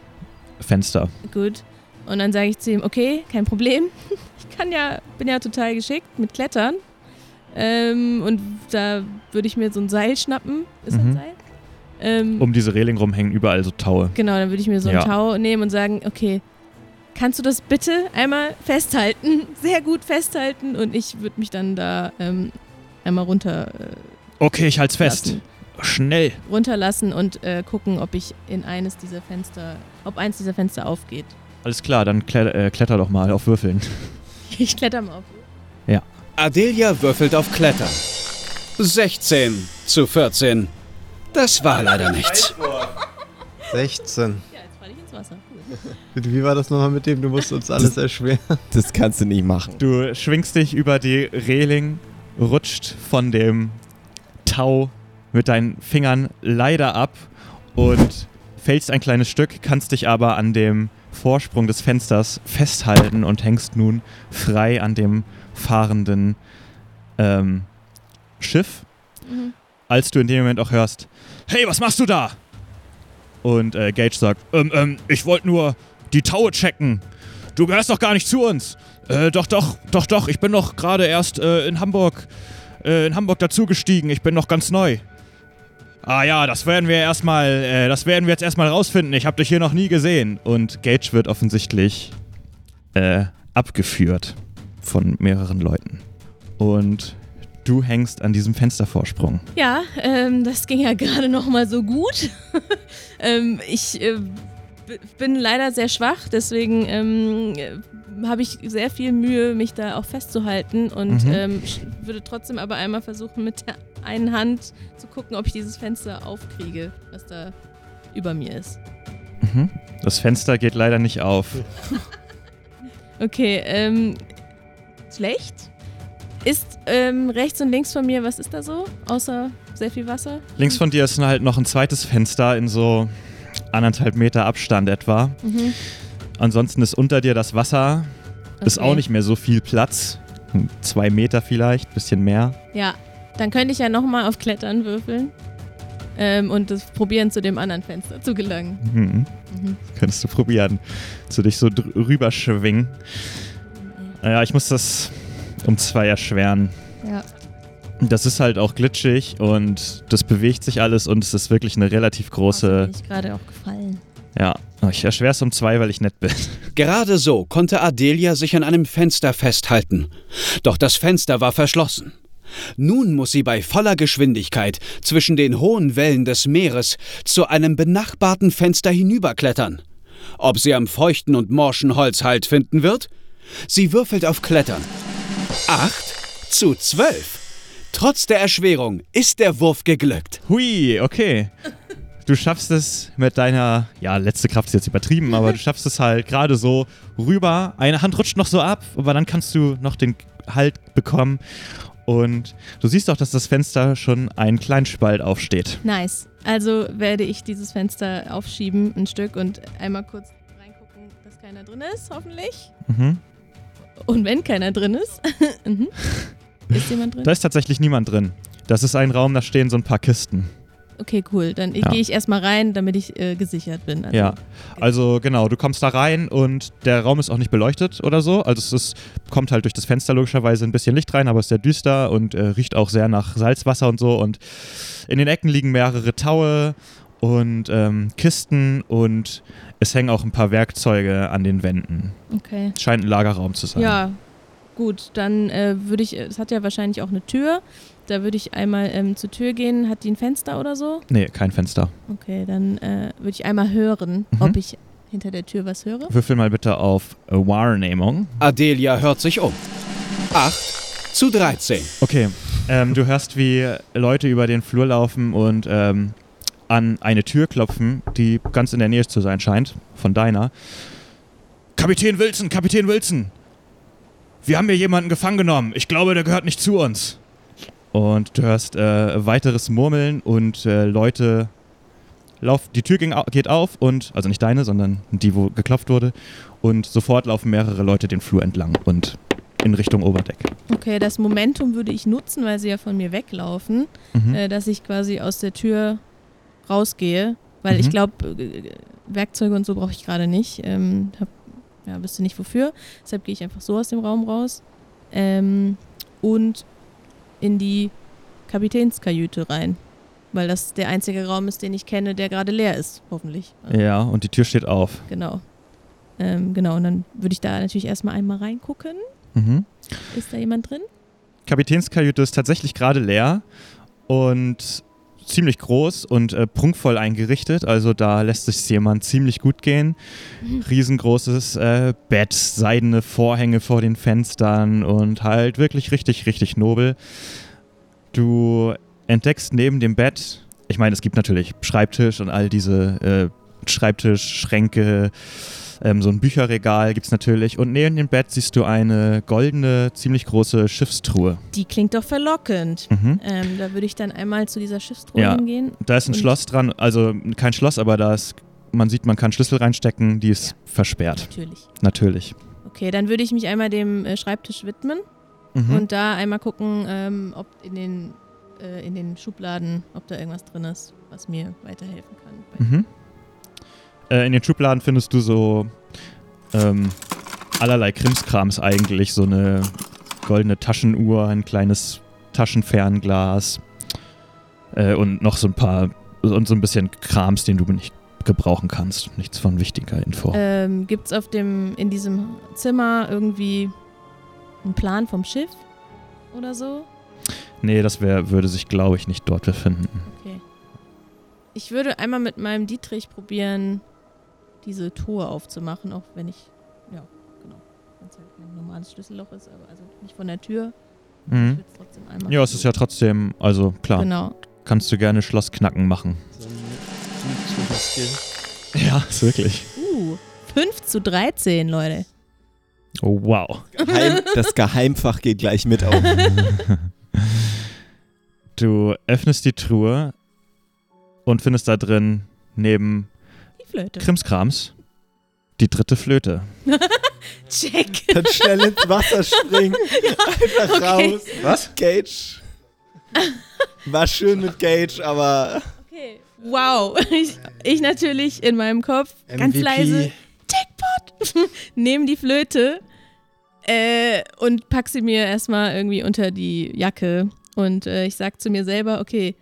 B: Fenster.
F: Gut. Und dann sage ich zu ihm, okay, kein Problem. Ich kann ja, bin ja total geschickt mit Klettern. Ähm, und da würde ich mir so ein Seil schnappen. Ist das
B: Mhm.
F: ein Seil? Ähm,
B: Um diese Reling rum hängen überall so Taue.
F: Genau, dann würde ich mir so
B: Ja.
F: ein Tau nehmen und sagen, okay, kannst du das bitte einmal festhalten? Sehr gut festhalten. Und ich würde mich dann da ähm, einmal runter, äh,
B: Okay, ich halt's fest.
F: Lassen.
B: Schnell.
F: runterlassen und äh, gucken, ob ich in eines dieser Fenster, ob eins dieser Fenster aufgeht.
B: Alles klar, dann kle äh, kletter doch mal auf Würfeln.
F: Ich kletter mal auf.
A: Adelia würfelt auf Klettern. 16 zu 14. Das war leider nichts.
G: 16.
F: Ja, jetzt falle ich ins Wasser.
G: Wie war das nochmal mit dem? Du musst uns alles erschweren.
D: Das kannst du nicht machen.
B: Du schwingst dich über die Reling, rutscht von dem Tau mit deinen Fingern leider ab und fällst ein kleines Stück, kannst dich aber an dem Vorsprung des Fensters festhalten und hängst nun frei an dem fahrenden ähm, Schiff,
F: Mhm.
B: als du in dem Moment auch hörst, hey, was machst du da? Und äh, Gage sagt, ähm, ähm, ich wollte nur die Taue checken. Du gehörst doch gar nicht zu uns. Äh, doch, doch, doch, doch. Ich bin doch gerade erst äh, in Hamburg, äh, in Hamburg dazugestiegen. Ich bin noch ganz neu. Ah ja, das werden wir erstmal, äh, das werden wir jetzt erstmal rausfinden. Ich habe dich hier noch nie gesehen. Und Gage wird offensichtlich äh, abgeführt von mehreren Leuten. Und du hängst an diesem Fenstervorsprung.
F: Ja, ähm, das ging ja gerade noch mal so gut. ähm, ich äh, bin leider sehr schwach, deswegen ähm, äh, habe ich sehr viel Mühe, mich da auch festzuhalten und
B: Mhm.
F: ähm, würde trotzdem aber einmal versuchen, mit der einen Hand zu gucken, ob ich dieses Fenster aufkriege, was da über mir ist.
B: Mhm. Das Fenster geht leider nicht auf.
F: Okay, ähm, schlecht. Ist ähm, rechts und links von mir, was ist da so? Außer sehr viel Wasser?
B: Links von dir ist halt noch ein zweites Fenster in so anderthalb Meter Abstand etwa.
F: Mhm.
B: Ansonsten ist unter dir das Wasser. Ist
F: Okay.
B: auch nicht mehr so viel Platz. Zwei Meter vielleicht, bisschen mehr.
F: Ja, dann könnte ich ja nochmal auf Klettern würfeln. Ähm, und das probieren, zu dem anderen Fenster zu gelangen.
B: Mhm.
F: Mhm.
B: Könntest du probieren. Zu dich so rüberschwingen. Naja, ich muss das um zwei erschweren.
F: Ja.
B: Das ist halt auch glitschig und das bewegt sich alles und es ist wirklich eine relativ
F: Oh,
B: große.
F: ich gerade auch gefallen.
B: Ja, Oh, ich erschwere es um zwei, weil ich nett bin.
A: Gerade so konnte Adelia sich an einem Fenster festhalten. Doch das Fenster war verschlossen. Nun muss sie bei voller Geschwindigkeit zwischen den hohen Wellen des Meeres zu einem benachbarten Fenster hinüberklettern. Ob sie am feuchten und morschen Holz Halt finden wird? Sie würfelt auf Klettern. Acht zu zwölf. Trotz der Erschwerung ist der Wurf geglückt.
B: Hui, okay. Du schaffst es mit deiner, ja, letzte Kraft ist jetzt übertrieben, aber du schaffst es halt gerade so rüber. Eine Hand rutscht noch so ab, aber dann kannst du noch den Halt bekommen. Und du siehst auch, dass das Fenster schon einen kleinen Spalt aufsteht.
F: Nice. Also werde ich dieses Fenster aufschieben, ein Stück, und einmal kurz reingucken, dass keiner drin ist, hoffentlich.
B: Mhm.
F: Und wenn keiner drin ist, mhm. ist jemand drin?
B: Da ist tatsächlich niemand drin. Das ist ein Raum, da stehen so ein paar Kisten.
F: Okay, cool. Dann
B: Ja.
F: gehe ich erstmal rein, damit ich äh, gesichert bin. Also,
B: Ja, also genau, du kommst da rein und der Raum ist auch nicht beleuchtet oder so. Also es ist, kommt halt durch das Fenster logischerweise ein bisschen Licht rein, aber es ist sehr düster und äh, riecht auch sehr nach Salzwasser und so. Und in den Ecken liegen mehrere Taue und ähm, Kisten und es hängen auch ein paar Werkzeuge an den Wänden.
F: Okay.
B: Es scheint ein Lagerraum zu sein.
F: Ja, gut. Dann äh, würde ich, es hat ja wahrscheinlich auch eine Tür. Da würde ich einmal ähm, zur Tür gehen. Hat die ein Fenster oder so?
B: Nee, kein Fenster.
F: Okay, dann äh, würde ich einmal hören,
B: Mhm.
F: ob ich hinter der Tür was höre.
B: Würfel mal bitte auf äh, Wahrnehmung.
A: Adelia hört sich um. Acht zu 13.
B: Okay, ähm, du hörst, wie Leute über den Flur laufen und ähm, an eine Tür klopfen, die ganz in der Nähe zu sein scheint, von deiner. Kapitän Wilson, Kapitän Wilson! Wir haben hier jemanden gefangen genommen. Ich glaube, der gehört nicht zu uns. Und du hörst äh, weiteres Murmeln und äh, Leute laufen. Die Tür ging, geht auf und, also nicht deine, sondern die, wo geklopft wurde. Und sofort laufen mehrere Leute den Flur entlang und in Richtung Oberdeck.
F: Okay, das Momentum würde ich nutzen, weil sie ja von mir weglaufen,
B: Mhm.
F: äh, dass ich quasi aus der Tür rausgehe, weil ich
B: Mhm.
F: glaube, äh, Werkzeuge und so brauche ich gerade nicht. Ähm, hab, ja, wüsste nicht wofür. Deshalb gehe ich einfach so aus dem Raum raus ähm, und in die Kapitänskajüte rein, weil das der einzige Raum ist, den ich kenne, der gerade leer ist, hoffentlich.
B: Ja, und die Tür steht auf.
F: Genau. Ähm, genau, und dann würde ich da natürlich erstmal einmal reingucken.
B: Mhm.
F: Ist da jemand drin?
B: Kapitänskajüte ist tatsächlich gerade leer und ziemlich groß und äh, prunkvoll eingerichtet. Also da lässt sich jemand ziemlich gut gehen. Riesengroßes äh, Bett, seidene Vorhänge vor den Fenstern und halt wirklich richtig, richtig nobel. Du entdeckst neben dem Bett, ich meine, es gibt natürlich Schreibtisch und all diese äh, Schreibtischschränke, ähm, so ein Bücherregal gibt es natürlich. Und neben dem Bett siehst du eine goldene, ziemlich große Schiffstruhe.
F: Die klingt doch verlockend.
B: Mhm.
F: Ähm, da würde ich dann einmal zu dieser Schiffstruhe
B: Ja.
F: hingehen.
B: Da ist ein Schloss dran, also kein Schloss, aber da ist, man sieht, man kann Schlüssel reinstecken, die ist
F: Ja.
B: versperrt.
F: Natürlich.
B: Natürlich.
F: Okay, dann würde ich mich einmal dem äh, Schreibtisch widmen
B: Mhm.
F: und da einmal gucken, ähm, ob in den, äh, in den Schubladen, ob da irgendwas drin ist, was mir weiterhelfen kann.
B: Mhm. Äh, in den Schubladen findest du so ähm, allerlei Krimskrams eigentlich. So eine goldene Taschenuhr, ein kleines Taschenfernglas äh, und noch so ein paar und so ein bisschen Krams, den du nicht gebrauchen kannst. Nichts von wichtiger Info.
F: Ähm, Gibt es auf dem, in diesem Zimmer irgendwie einen Plan vom Schiff oder so?
B: nee, das wär, würde sich, glaube ich, nicht dort befinden.
F: Okay. Ich würde einmal mit meinem Dietrich probieren, diese Truhe aufzumachen, auch wenn ich, ja, genau, wenn es halt kein normales Schlüsselloch ist, aber also nicht von der Tür. Ich
B: Mhm.
F: würde es trotzdem einmal.
B: Ja, es ist ja trotzdem, also klar,
F: Genau.
B: kannst du gerne Schlossknacken machen.
E: So ein.
B: Ja, ist wirklich.
F: Uh, 5 zu 13, Leute.
B: Oh, wow.
D: Geheim, das Geheimfach geht gleich mit auf.
B: Du öffnest die Truhe und findest da drin neben
F: Flöte.
B: Krimskrams die dritte Flöte.
F: Check.
D: Dann schnell ins Wasser springen. Einfach
F: Okay.
D: raus. Was? Gage. War schön mit Gage, aber
F: Okay. Wow. Ich, ich natürlich in meinem Kopf ganz
G: MVP.
F: leise Jackpot. Nehm die Flöte äh, und pack sie mir erstmal irgendwie unter die Jacke. Und äh, ich sag zu mir selber, okay,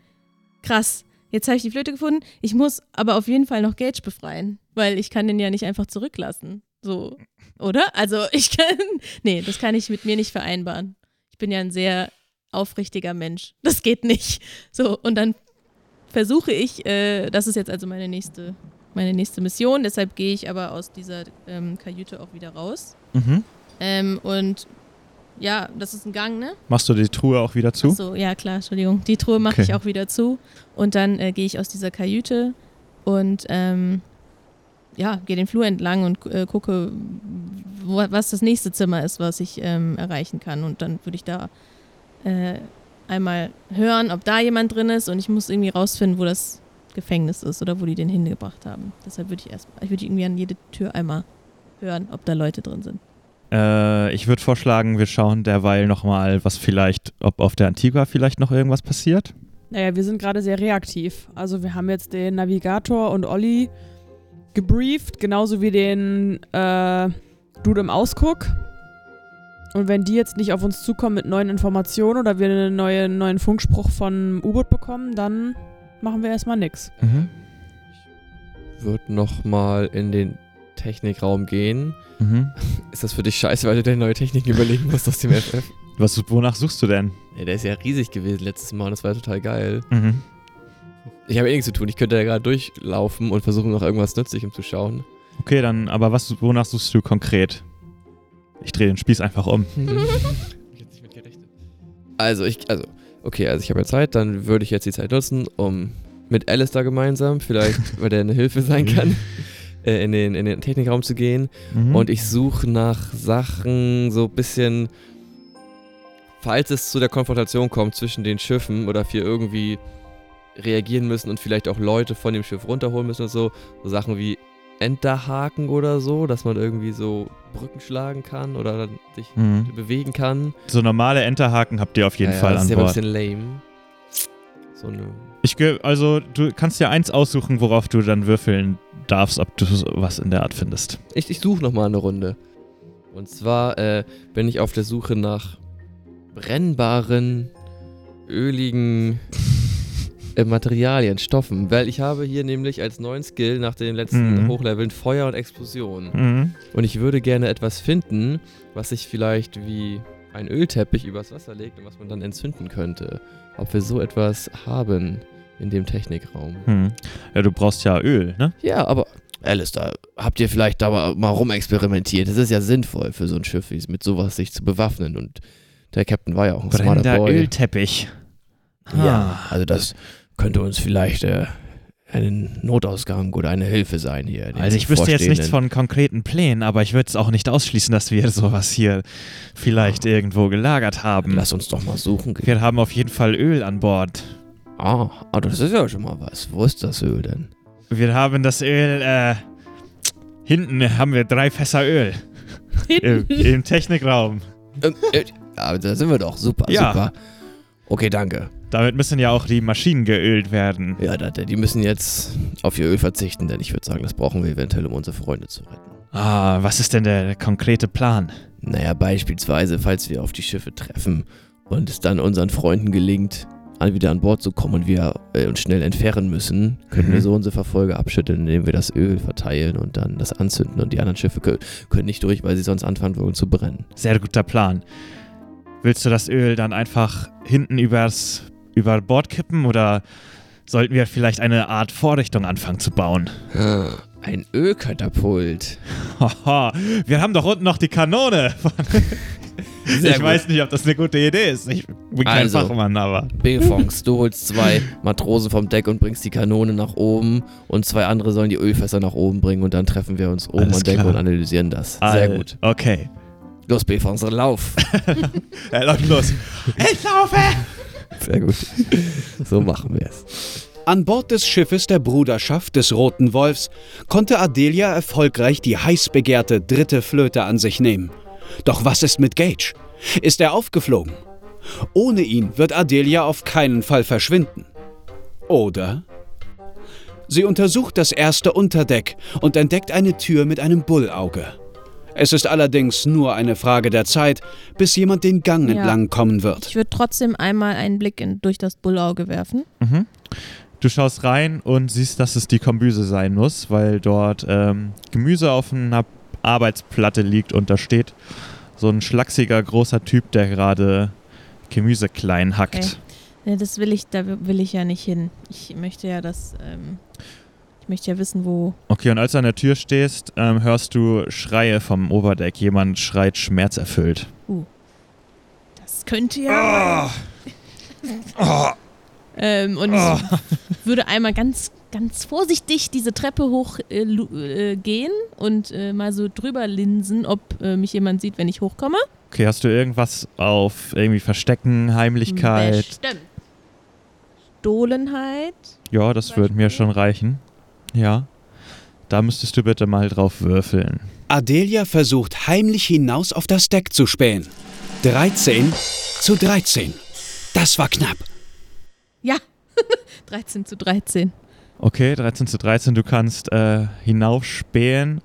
F: krass, jetzt habe ich die Flöte gefunden. Ich muss aber auf jeden Fall noch Gage befreien, weil ich kann den ja nicht einfach zurücklassen. So, oder? Also ich kann, nee, das kann ich mit mir nicht vereinbaren. Ich bin ja ein sehr aufrichtiger Mensch. Das geht nicht. So, und dann versuche ich, äh, das ist jetzt also meine nächste, meine nächste Mission, deshalb gehe ich aber aus dieser ähm, Kajüte auch wieder raus.
B: Mhm.
F: Ähm, und ja, das ist ein Gang, ne?
B: Machst du die Truhe auch wieder zu?
F: Ach so, ja klar, Entschuldigung. Die Truhe mache
B: Okay.
F: ich auch wieder zu. Und dann äh, gehe ich aus dieser Kajüte und ähm, ja, gehe den Flur entlang und äh, gucke, wo, was das nächste Zimmer ist, was ich ähm, erreichen kann. Und dann würde ich da äh, einmal hören, ob da jemand drin ist und ich muss irgendwie rausfinden, wo das Gefängnis ist oder wo die den hingebracht haben. Deshalb würde ich erstmal, ich würde irgendwie an jede Tür einmal hören, ob da Leute drin sind.
B: Äh, ich würde vorschlagen, wir schauen derweil nochmal, was vielleicht, ob auf der Antigua vielleicht noch irgendwas passiert.
C: Naja, wir sind gerade sehr reaktiv. Also wir haben jetzt den Navigator und Olli gebrieft, genauso wie den äh, Dude im Ausguck. Und wenn die jetzt nicht auf uns zukommen mit neuen Informationen oder wir einen neue, neuen Funkspruch von U-Boot bekommen, dann machen wir erstmal nix.
B: Mhm.
E: Wird nochmal in den Technikraum gehen.
B: Mhm.
E: Ist das für dich scheiße, weil du dir neue Techniken überlegen musst aus dem FF?
B: Was, wonach suchst du denn?
E: Ja, der ist ja riesig gewesen letztes Mal und das war total geil.
B: Mhm.
E: Ich habe eh nichts zu tun. Ich könnte ja gerade durchlaufen und versuchen, nach irgendwas Nützlichem zu schauen.
B: Okay, dann, aber was, wonach suchst du konkret? Ich drehe den Spieß einfach um.
E: ich hätte nicht mit gerechnet. Also, ich, also, okay, also ich habe ja Zeit, dann würde ich jetzt die Zeit nutzen, um mit Alice da gemeinsam, vielleicht, weil der eine Hilfe sein kann, äh, in, den, in den Technikraum zu gehen.
B: Mhm.
E: Und ich suche nach Sachen so ein bisschen, falls es zu der Konfrontation kommt zwischen den Schiffen oder wir irgendwie reagieren müssen und vielleicht auch Leute von dem Schiff runterholen müssen und so, so Sachen wie Enterhaken oder so, dass man irgendwie so Brücken schlagen kann oder sich
B: Mhm.
E: bewegen kann.
B: So normale Enterhaken habt ihr auf jeden
E: Ja, ja,
B: Fall
E: das
B: an
E: ist ja ein
B: Bord.
E: bisschen lame. So eine
B: Ich also du kannst dir eins aussuchen, worauf du dann würfeln darfst, ob du was in der Art findest.
E: Ich, ich suche nochmal eine Runde. Und zwar äh, bin ich auf der Suche nach brennbaren, öligen äh, Materialien, Stoffen. Weil ich habe hier nämlich als neuen Skill nach den letzten
B: Mhm.
E: Hochleveln Feuer und Explosion.
B: Mhm.
E: Und ich würde gerne etwas finden, was sich vielleicht wie ein Ölteppich übers Wasser legt und was man dann entzünden könnte. Ob wir so etwas haben in dem Technikraum.
B: Mhm. Ja, du brauchst ja Öl, ne?
E: Ja, aber Alistair, habt ihr vielleicht da mal- mal rumexperimentiert? Das ist ja sinnvoll für so ein Schiff, wie- mit sowas sich zu bewaffnen. Und der Captain war ja auch ein smarter
B: Brennender
E: Boy.
B: Ölteppich.
E: Ja,
B: Ah.
E: also das könnte uns vielleicht äh, ein Notausgang oder eine Hilfe sein hier.
B: Also ich wüsste jetzt nichts von konkreten Plänen, aber ich würde es auch nicht ausschließen, dass wir sowas hier vielleicht irgendwo gelagert haben.
E: Lass uns doch mal suchen.
B: Wir haben auf jeden Fall Öl an Bord.
E: Ah, ah, das ist ja schon mal was. Wo ist das Öl denn?
B: Wir haben das Öl, äh, hinten haben wir drei Fässer Öl. Im, Im Technikraum.
E: Ähm, äh, aber da sind wir doch. Super,
B: Ja.
E: super. Okay, danke.
B: Damit müssen ja auch die Maschinen geölt werden.
E: Ja, die müssen jetzt auf ihr Öl verzichten, denn ich würde sagen, das brauchen wir eventuell, um unsere Freunde zu retten.
B: Ah, was ist denn der konkrete Plan?
E: Naja, beispielsweise, falls wir auf die Schiffe treffen und es dann unseren Freunden gelingt, wieder an Bord zu kommen und wir äh, uns schnell entfernen müssen, können
B: Mhm.
E: wir so unsere Verfolger abschütteln, indem wir das Öl verteilen und dann das anzünden und die anderen Schiffe kö- können nicht durch, weil sie sonst anfangen würden zu brennen.
B: Sehr guter Plan. Willst du das Öl dann einfach hinten übers, über Bord kippen oder sollten wir vielleicht eine Art Vorrichtung anfangen zu bauen?
E: Ah, Ein Ölkatapult.
B: Haha, wir haben doch unten noch die Kanone.
E: Sehr
B: ich
E: gut.
B: weiß nicht, ob das eine gute Idee ist. Ich bin kein
E: Also.
B: Fachmann, aber.
E: Bfonks, du holst zwei Matrosen vom Deck und bringst die Kanone nach oben und zwei andere sollen die Ölfässer nach oben bringen und dann treffen wir uns oben
B: Alles
E: am Deck
B: klar.
E: und analysieren das. Sehr
B: All-
E: gut.
B: Okay.
E: Los, Bfonks, lauf.
B: Er läuft los. Ich laufe!
E: Sehr gut. So machen wir es.
A: An Bord des Schiffes der Bruderschaft des Roten Wolfs konnte Adelia erfolgreich die heiß begehrte dritte Flöte an sich nehmen. Doch was ist mit Gage? Ist er aufgeflogen? Ohne ihn wird Adelia auf keinen Fall verschwinden. Oder? Sie untersucht das erste Unterdeck und entdeckt eine Tür mit einem Bullauge. Es ist allerdings nur eine Frage der Zeit, bis jemand den Gang
F: Ja.
A: entlang kommen wird.
F: Ich würde trotzdem einmal einen Blick in, durch das Bullauge werfen.
B: Mhm. Du schaust rein und siehst, dass es die Kombüse sein muss, weil dort ähm, Gemüse auf einer Arbeitsplatte liegt und da steht so ein schlachsiger großer Typ, der gerade Gemüse klein hackt.
F: Okay. Nee, das will ich, da will ich ja nicht hin. Ich möchte ja das, ähm, ich möchte ja wissen, wo.
B: Okay, und als du an der Tür stehst, ähm, hörst du Schreie vom Oberdeck. Jemand schreit schmerzerfüllt.
F: Das könnte ja. Ähm, und ich würde einmal ganz, ganz vorsichtig diese Treppe hoch äh, äh, gehen und äh, mal so drüber linsen, ob äh, mich jemand sieht, wenn ich hochkomme.
B: Okay, hast du irgendwas auf irgendwie Verstecken, Heimlichkeit?
F: Bestimmt. Stohlenheit.
B: Ja, das würde mir schon reichen. Ja. Da müsstest du bitte mal drauf würfeln.
A: Adelia versucht heimlich hinaus auf das Deck zu spähen. 13 zu 13. Das war knapp.
F: Ja. 13 zu 13.
B: Okay, 13 zu 13, du kannst äh, hinaufspähen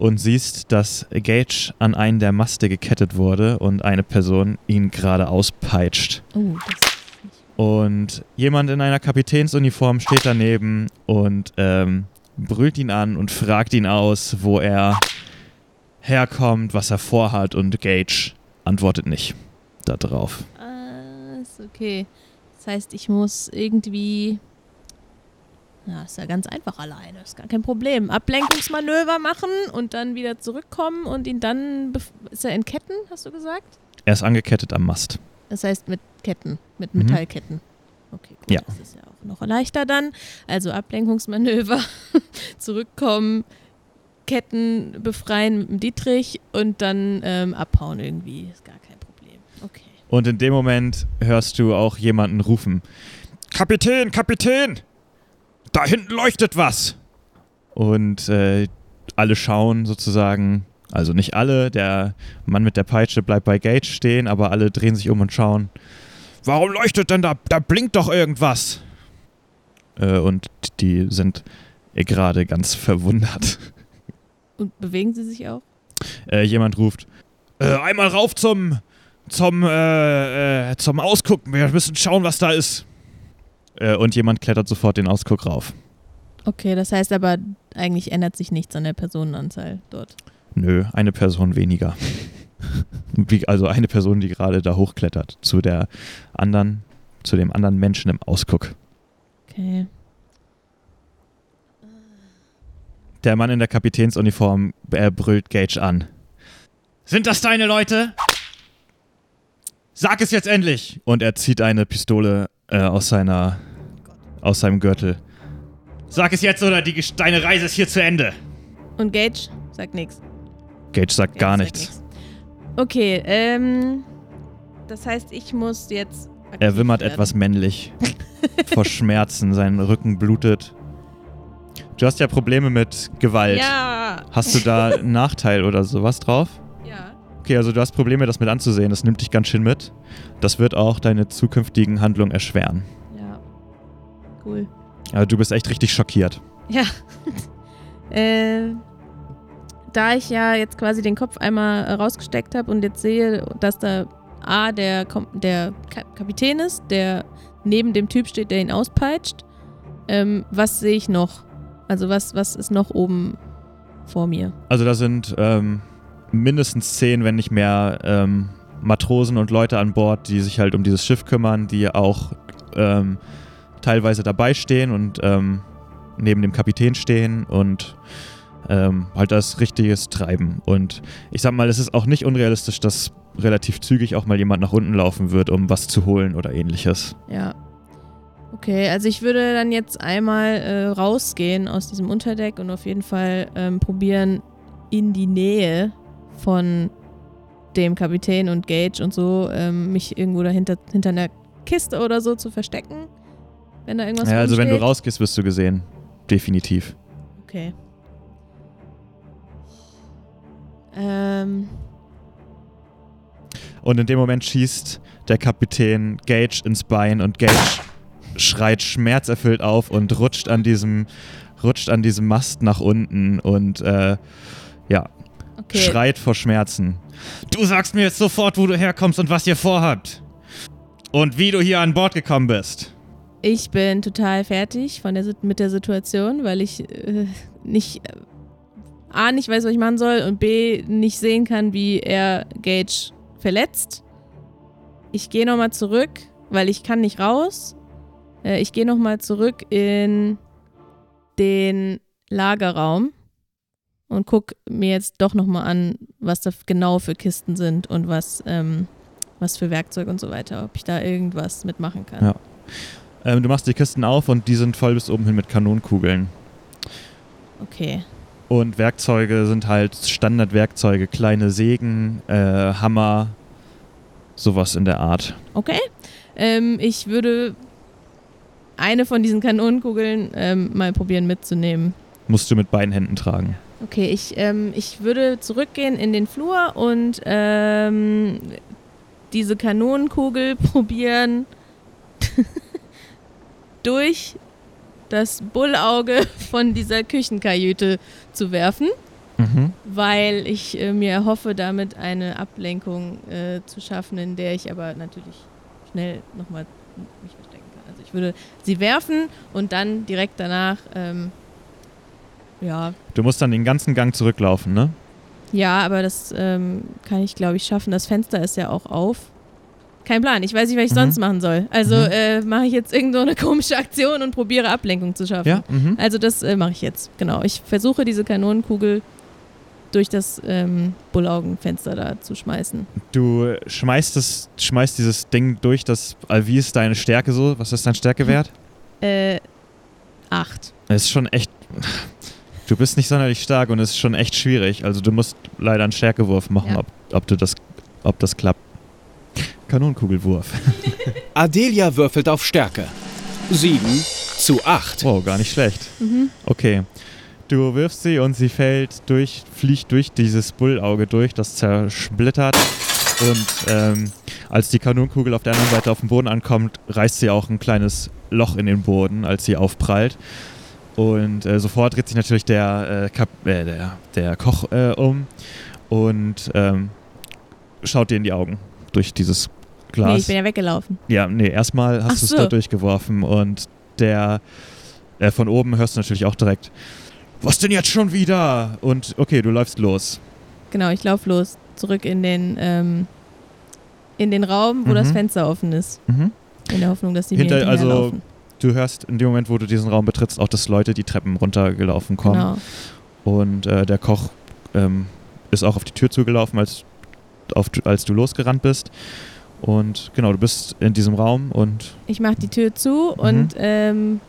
B: und siehst, dass Gage an einen der Maste gekettet wurde und eine Person ihn gerade auspeitscht.
F: Oh, das.
B: Und jemand in einer Kapitänsuniform steht daneben und ähm, brüllt ihn an und fragt ihn aus, wo er herkommt, was er vorhat und Gage antwortet nicht darauf.
F: Ah, ist okay. Das heißt, ich muss irgendwie. Ja, ist ja ganz einfach alleine. Ist gar kein Problem. Ablenkungsmanöver machen und dann wieder zurückkommen und ihn dann. Ist er in Ketten, hast du gesagt?
B: Er ist angekettet am Mast.
F: Das heißt mit Ketten, mit
B: Mhm.
F: Metallketten. Okay, gut.
B: Ja.
F: Das ist ja auch noch leichter dann. Also Ablenkungsmanöver, zurückkommen, Ketten befreien mit dem Dietrich und dann ähm, abhauen irgendwie. Ist gar kein Problem. Okay.
B: Und in dem Moment hörst du auch jemanden rufen. Kapitän, Kapitän! Da hinten leuchtet was! Und äh, alle schauen sozusagen, also nicht alle, der Mann mit der Peitsche bleibt bei Gage stehen, aber alle drehen sich um und schauen. Warum leuchtet denn da? Da blinkt doch irgendwas! Äh, und die sind äh, gerade ganz verwundert.
F: Und bewegen sie sich auch?
B: Äh, jemand ruft, äh, einmal rauf zum, zum, äh, äh, zum Ausguck. Wir müssen schauen, was da ist. Äh, und jemand klettert sofort den Ausguck rauf.
F: Okay, das heißt aber, eigentlich ändert sich nichts an der Personenanzahl dort.
B: Nö, eine Person weniger. Wie, also eine Person, die gerade da hochklettert. Zu der anderen, zu dem anderen Menschen im Ausguck.
F: Okay.
B: Der Mann in der Kapitänsuniform äh, brüllt Gage an. Sind das deine Leute? Sag es jetzt endlich! Und er zieht eine Pistole äh, aus seiner aus seinem Gürtel. Sag es jetzt oder die, deine Reise ist hier zu Ende.
F: Und Gage sagt nichts.
B: Gage sagt gar
F: Gage sagt
B: nichts.
F: Okay, ähm. Das heißt, ich muss jetzt.
B: Er wimmert
F: werden.
B: etwas männlich. vor Schmerzen, sein Rücken blutet. Du hast ja Probleme mit Gewalt.
F: Ja!
B: Hast du da einen Nachteil oder sowas drauf?
F: Ja.
B: Okay, also du hast Probleme, das mit anzusehen. Das nimmt dich ganz schön mit. Das wird auch deine zukünftigen Handlungen erschweren.
F: Cool.
B: Also du bist echt richtig schockiert.
F: Ja. äh, da ich ja jetzt quasi den Kopf einmal rausgesteckt habe und jetzt sehe, dass da A, der, Kom der Ka Kapitän ist, der neben dem Typ steht, der ihn auspeitscht, ähm, was sehe ich noch? Also was, was ist noch oben vor mir?
B: Also da sind ähm, mindestens zehn, wenn nicht mehr, ähm, Matrosen und Leute an Bord, die sich halt um dieses Schiff kümmern, die auch ähm, teilweise dabei stehen und ähm, neben dem Kapitän stehen und ähm, halt das richtiges Treiben. Und ich sag mal, es ist auch nicht unrealistisch, dass relativ zügig auch mal jemand nach unten laufen wird, um was zu holen oder ähnliches.
F: Ja. Okay, also ich würde dann jetzt einmal äh, rausgehen aus diesem Unterdeck und auf jeden Fall ähm, probieren, in die Nähe von dem Kapitän und Gage und so, ähm, mich irgendwo dahinter hinter einer Kiste oder so zu verstecken. Wenn da irgendwas
B: Ja, also wenn du rausgehst, wirst du gesehen. Definitiv.
F: Okay. Ähm,
B: Und in dem Moment schießt der Kapitän Gage ins Bein und Gage schreit schmerzerfüllt auf und rutscht an diesem, rutscht an diesem Mast nach unten und äh, ja,
F: okay.
B: schreit vor Schmerzen. Du sagst mir jetzt sofort, wo du herkommst und was ihr vorhabt. Und wie du hier an Bord gekommen bist.
F: Ich bin total fertig von der, mit der Situation, weil ich äh, nicht äh, A, nicht weiß, was ich machen soll und B, nicht sehen kann, wie er Gage verletzt. Ich gehe nochmal zurück, weil ich kann nicht raus. Äh, ich gehe nochmal zurück in den Lagerraum und guck mir jetzt doch nochmal an, was da genau für Kisten sind und was, ähm, was für Werkzeug und so weiter, ob ich da irgendwas mitmachen kann.
B: Ja. Ähm, du machst die Kisten auf und die sind voll bis oben hin mit Kanonenkugeln.
F: Okay.
B: Und Werkzeuge sind halt Standardwerkzeuge, kleine Sägen, äh, Hammer, sowas in der Art.
F: Okay. Ähm, ich würde eine von diesen Kanonenkugeln ähm, mal probieren mitzunehmen.
B: Musst du mit beiden Händen tragen.
F: Okay, ich, ähm, ich würde zurückgehen in den Flur und ähm, diese Kanonenkugel probieren durch das Bullauge von dieser Küchenkajüte zu werfen,
B: Mhm.
F: weil ich äh, mir erhoffe, damit eine Ablenkung äh, zu schaffen, in der ich aber natürlich schnell nochmal mich verstecken kann. Also ich würde sie werfen und dann direkt danach, ähm, ja,
B: Du musst dann den ganzen Gang zurücklaufen, ne?
F: ja, aber das ähm, kann ich, glaube ich, schaffen. Das Fenster ist ja auch auf. Kein Plan. Ich weiß nicht, was ich
B: Mhm.
F: sonst machen soll. Also
B: Mhm.
F: äh, mache ich jetzt irgend so eine komische Aktion und probiere Ablenkung zu schaffen.
B: Ja. Mhm.
F: Also das äh, mache ich jetzt. Genau. Ich versuche diese Kanonenkugel durch das ähm, Bullaugenfenster da zu schmeißen.
B: Du schmeißt, das, schmeißt dieses Ding durch das. Wie ist deine Stärke so? Was ist dein Stärkewert?
F: Äh, acht.
B: Es ist schon echt. Du bist nicht sonderlich stark und es ist schon echt schwierig. Also du musst leider einen Stärkewurf machen,
F: Ja.
B: ob, ob, du das, ob das klappt. Kanonenkugelwurf.
A: Adelia würfelt auf Stärke. 7 zu 8.
B: Wow, gar nicht schlecht.
F: Mhm.
B: Okay. Du wirfst sie und sie fällt durch, fliegt durch dieses Bullauge durch, das zersplittert. Und ähm, als die Kanonenkugel auf der anderen Seite auf dem Boden ankommt, reißt sie auch ein kleines Loch in den Boden, als sie aufprallt. Und äh, sofort dreht sich natürlich der, äh, Kap äh, der, der Koch äh, um und ähm, schaut dir in die Augen durch dieses Glas.
F: Nee, ich bin ja weggelaufen.
B: Ja, nee, erstmal hast du es
F: so.
B: da durchgeworfen und der äh, von oben hörst du natürlich auch direkt, was denn jetzt schon wieder? Und okay, du läufst los.
F: Genau, ich laufe los. Zurück in den, ähm, in den Raum, wo
B: Mhm.
F: das Fenster offen ist.
B: Mhm.
F: In der Hoffnung, dass die
B: Hinter-
F: mir
B: also. Du hörst in dem Moment, wo du diesen Raum betrittst, auch, dass Leute die Treppen runtergelaufen kommen.
F: Genau.
B: Und äh, der Koch ähm, ist auch auf die Tür zugelaufen, als, auf, als du losgerannt bist. Und genau, du bist in diesem Raum und
F: Ich mache die Tür zu
B: Mhm.
F: und ähm,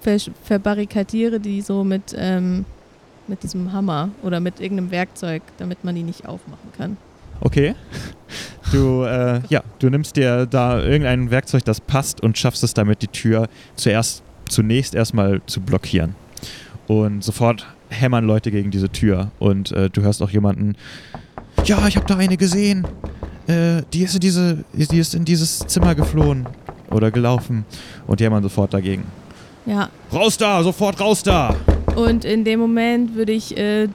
F: ver verbarrikadiere die so mit, ähm, mit diesem Hammer oder mit irgendeinem Werkzeug, damit man die nicht aufmachen kann.
B: Okay. Du, äh, ja, du nimmst dir da irgendein Werkzeug, das passt und schaffst es damit, die Tür zuerst, zunächst erstmal zu blockieren. Und sofort hämmern Leute gegen diese Tür und äh, du hörst auch jemanden, ja, ich habe da eine gesehen. Äh, die ist in diese, die ist in dieses Zimmer geflohen oder gelaufen und die hämmern sofort dagegen.
F: Ja,
B: Raus da, sofort raus da!
F: und in dem Moment würde ich äh,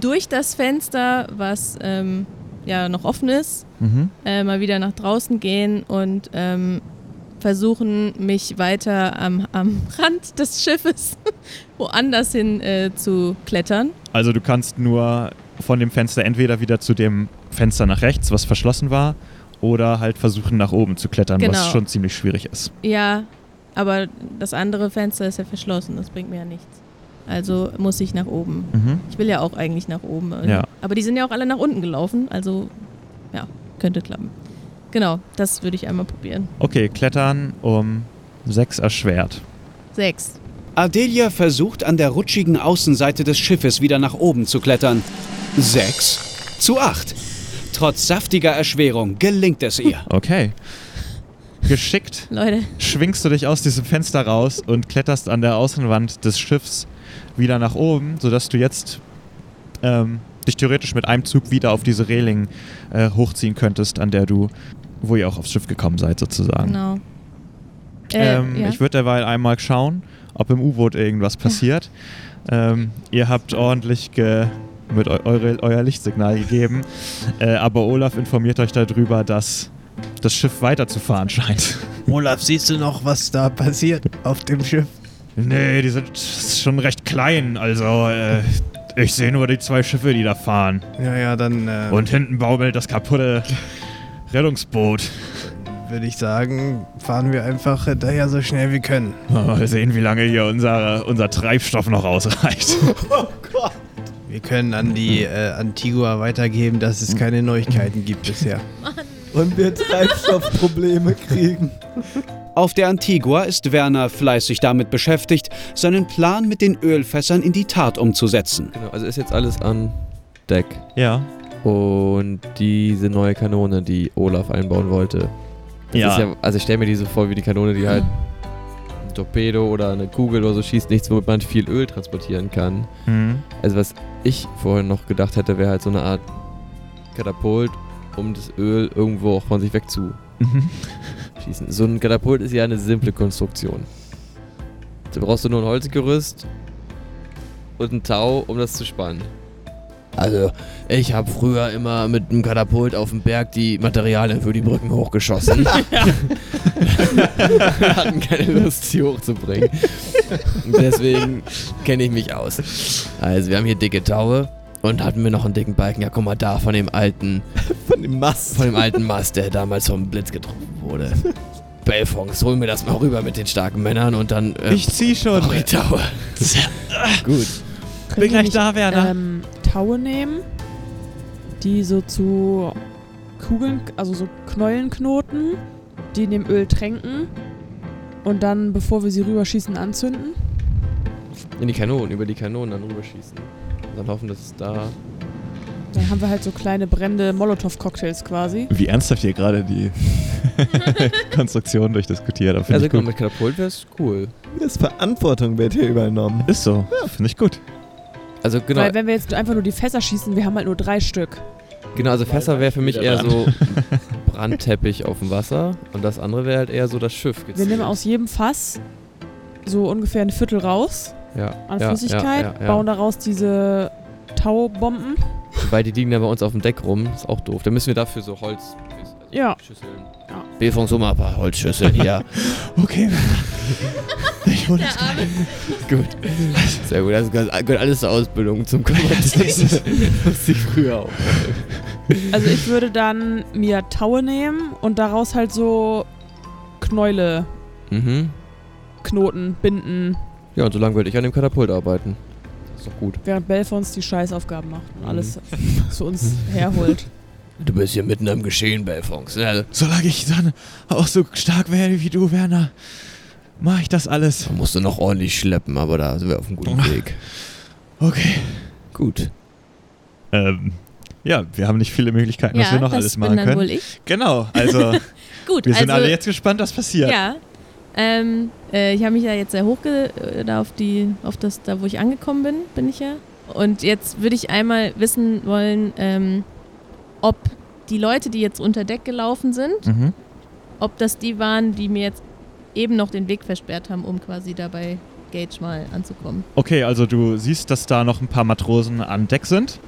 F: durch das Fenster, was ähm, ja noch offen ist,
B: Mhm.
F: äh, mal wieder nach draußen gehen und ähm, versuchen, mich weiter am, am Rand des Schiffes woanders hin äh, zu klettern.
B: Also du kannst nur von dem Fenster entweder wieder zu dem Fenster nach rechts, was verschlossen war, oder halt versuchen nach oben zu klettern, was
F: Genau.
B: schon ziemlich schwierig ist.
F: Ja, aber das andere Fenster ist ja verschlossen, das bringt mir ja nichts. Also muss ich nach oben.
B: Mhm.
F: Ich will ja auch eigentlich nach oben. äh,
B: Ja.
F: Aber die sind ja auch alle nach unten gelaufen, also ja, könnte klappen. Genau, das würde ich einmal probieren.
B: Okay, klettern um sechs erschwert.
F: Sechs.
A: Adelia versucht an der rutschigen Außenseite des Schiffes wieder nach oben zu klettern. 6 zu 8. Trotz saftiger Erschwerung gelingt es ihr.
B: Okay. Geschickt
F: Leute,
B: schwingst du dich aus diesem Fenster raus und kletterst an der Außenwand des Schiffs wieder nach oben, sodass du jetzt ähm, dich theoretisch mit einem Zug wieder auf diese Reling äh, hochziehen könntest, an der du, wo ihr auch aufs Schiff gekommen seid, sozusagen.
F: genau. Äh,
B: Ähm,
F: ja.
B: Ich würde derweil einmal schauen, ob im U-Boot irgendwas passiert. Ähm, ihr habt ordentlich ge mit eu eure, euer Lichtsignal gegeben, äh, aber Olaf informiert euch darüber, dass das Schiff weiterzufahren scheint.
G: Olaf, siehst du noch, was da passiert auf dem Schiff?
B: Nee, die sind schon recht klein, also äh, ich sehe nur die zwei Schiffe, die da fahren.
G: Ja, ja, dann äh,
B: Und hinten baumelt das kaputte Rettungsboot.
G: würde ich sagen, fahren wir einfach hinterher so schnell wir können.
B: Mal sehen, wie lange hier unser, unser Treibstoff noch ausreicht.
G: Wir können an die äh, Antigua weitergeben, dass es keine Neuigkeiten gibt bisher.
D: Und wir Treibstoffprobleme kriegen.
A: Auf der Antigua ist Werner fleißig damit beschäftigt, seinen Plan mit den Ölfässern in die Tat umzusetzen.
E: Genau, also ist jetzt alles an Deck.
B: Ja.
E: Und diese neue Kanone, die Olaf einbauen wollte. Das
B: Ja.
E: Ist ja also ich stelle mir die so vor wie die Kanone, die halt Torpedo oder eine Kugel oder so schießt, nichts, womit man viel Öl transportieren kann.
B: Hm.
E: Also was ich vorhin noch gedacht hätte, wäre halt so eine Art Katapult, um das Öl irgendwo auch von sich wegzuschießen.
B: Mhm.
E: So ein Katapult ist ja eine simple Konstruktion. Da brauchst du nur ein Holzgerüst und einen Tau, um das zu spannen. Also, ich habe früher immer mit einem Katapult auf dem Berg die Materialien für die Brücken hochgeschossen. Wir hatten keine Lust, sie hochzubringen. Deswegen kenne ich mich aus. Also, wir haben hier dicke Taue und hatten wir noch einen dicken Balken. Ja, guck mal da, von dem alten,
D: Von dem Mast.
E: von dem alten Mast, der damals vom Blitz getroffen wurde. Belfonds, hol mir das mal rüber mit den starken Männern und dann. ähm,
B: Ich zieh schon.
E: auch die Taue. Gut.
C: Können
B: Bin
C: wir
B: gleich da, Werner.
C: Ähm, Taue nehmen, die so zu Kugeln, also so Knollenknoten, die in dem Öl tränken und dann, bevor wir sie rüberschießen, anzünden.
E: In die Kanonen, über die Kanonen dann rüberschießen. Und dann hoffen, dass es da.
C: Dann haben wir halt so kleine brennende Molotow-Cocktails quasi.
B: Wie ernsthaft hier gerade die Konstruktion durchdiskutiert. Finde
E: Also
B: ich gut.
E: mit Katapult wäre es cool.
D: Das Verantwortung wird hier übernommen.
B: Ist so. Finde ich gut.
E: Also genau,
C: Weil wenn wir jetzt einfach nur die Fässer schießen, wir haben halt nur drei Stück.
E: genau also Fässer wäre für mich eher so Brandteppich auf dem Wasser und das andere wäre halt eher so das Schiff.
C: Wir
E: gezielt.
C: nehmen aus jedem Fass so ungefähr ein Viertel raus
E: ja,
C: an
E: ja,
C: Flüssigkeit,
E: ja, ja, ja.
C: bauen daraus diese Taubomben.
E: Wobei die liegen da bei uns auf dem Deck rum, ist auch doof. Da müssen wir dafür so Holz. Also
C: Ja.
E: Schüsseln.
C: Ja.
E: Mal ein paar Holzschüsseln hier.
B: Okay. Das.
E: gut. Sehr gut. Das gehört gehört alles zur Ausbildung zum Kommandant. Wusste ich früher auch.
C: Also ich würde dann mir Taue nehmen und daraus halt so Knäule,
E: Mhm.
C: Knoten, binden,
E: Ja, und so lange würde ich an dem Katapult arbeiten. Das ist doch gut.
C: während Belfons die Scheißaufgaben macht und
E: Mhm.
C: alles zu uns herholt.
E: Du bist hier mitten im Geschehen, Belfons. Ne?
B: Solange ich dann auch so stark werde wie du, Werner, mache ich das alles.
E: Da musst du noch ordentlich schleppen, aber da sind wir auf einem guten Weg.
B: Okay.
E: Gut.
B: Ähm, ja, wir haben nicht viele Möglichkeiten, was wir noch
F: das
B: alles
F: bin
B: machen
F: dann
B: können.
F: wohl ich.
B: Genau, also
F: Gut,
B: wir sind
F: also,
B: alle jetzt gespannt, was passiert.
F: Ja. Ähm, äh, ich habe mich ja jetzt sehr hochge... Äh, da auf die... Auf das... Da, wo ich angekommen bin, bin ich ja. Und jetzt würde ich einmal wissen wollen, ähm, ob die Leute, die jetzt unter Deck gelaufen sind,
B: Mhm.
F: ob das die waren, die mir jetzt eben noch den Weg versperrt haben, um quasi dabei Gage mal anzukommen.
B: Okay, also du siehst, dass da noch ein paar Matrosen an Deck sind.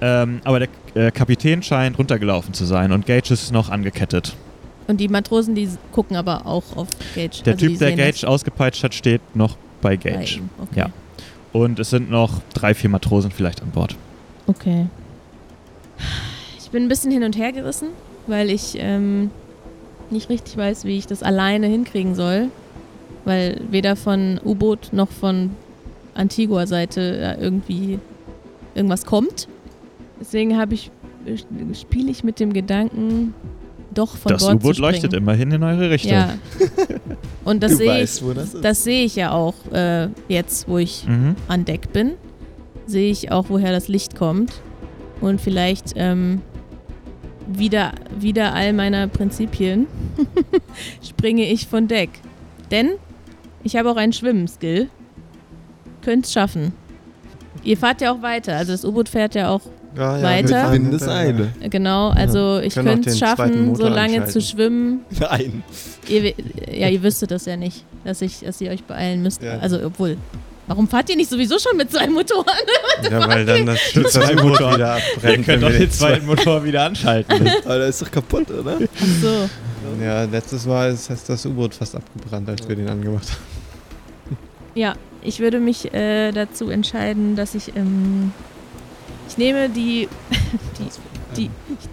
B: Ähm, aber der äh, Kapitän scheint runtergelaufen zu sein und Gage ist noch angekettet.
F: Und die Matrosen, die gucken aber auch auf Gage.
B: Der
F: also
B: Typ, der Gage ausgepeitscht hat, steht noch bei
F: bei
B: Gage.
F: ihm. Okay.
B: Ja. Und es sind noch drei, vier Matrosen vielleicht an Bord.
F: Okay. Ich bin ein bisschen hin und her gerissen, weil ich ähm, nicht richtig weiß, wie ich das alleine hinkriegen soll. Weil weder von U-Boot noch von Antigua-Seite irgendwie irgendwas kommt. Deswegen habe ich spiele ich mit dem Gedanken, doch von
B: das
F: Bord
B: U-Boot
F: zu springen.
B: leuchtet immerhin in eure Richtung.
F: Ja. Und das sehe ich,
D: das
F: das sehe ich ja auch äh, jetzt, wo ich
B: Mhm.
F: an Deck bin, sehe ich auch, woher das Licht kommt. Und vielleicht ähm, wieder, wieder all meiner Prinzipien springe ich von Deck. Denn ich habe auch einen Schwimmen-Skill. Könnt es schaffen. Ihr fahrt ja auch weiter. Also das U-Boot fährt ja auch
G: Ja, ja,
F: Weiter?
G: wir fahren
D: Windeseile.
F: äh, genau. Also ich
G: Können auch
F: könnte es schaffen, so lange zu schwimmen.
D: Nein.
F: Ihr, ja, ihr wüsstet das ja nicht, dass, ich, dass ihr euch beeilen müsst.
G: Ja.
F: Also obwohl. Warum fahrt ihr nicht sowieso schon mit zwei Motoren?
G: Ja, weil dann das,
B: Zwei
G: U-Boot
B: Motoren.
G: wieder
B: Ihr
G: abbrennt.
B: könnt
G: wenn
B: doch
G: wir
B: den
G: zwei-
B: zweiten Motor wieder anschalten.
D: Aber der ist doch kaputt, oder?
F: Ach so.
G: Ja, letztes Mal ist ist das U-Boot fast abgebrannt, als wir den angemacht haben.
F: Ja, ich würde mich äh, dazu entscheiden, dass ich ähm, ich nehme die, die, die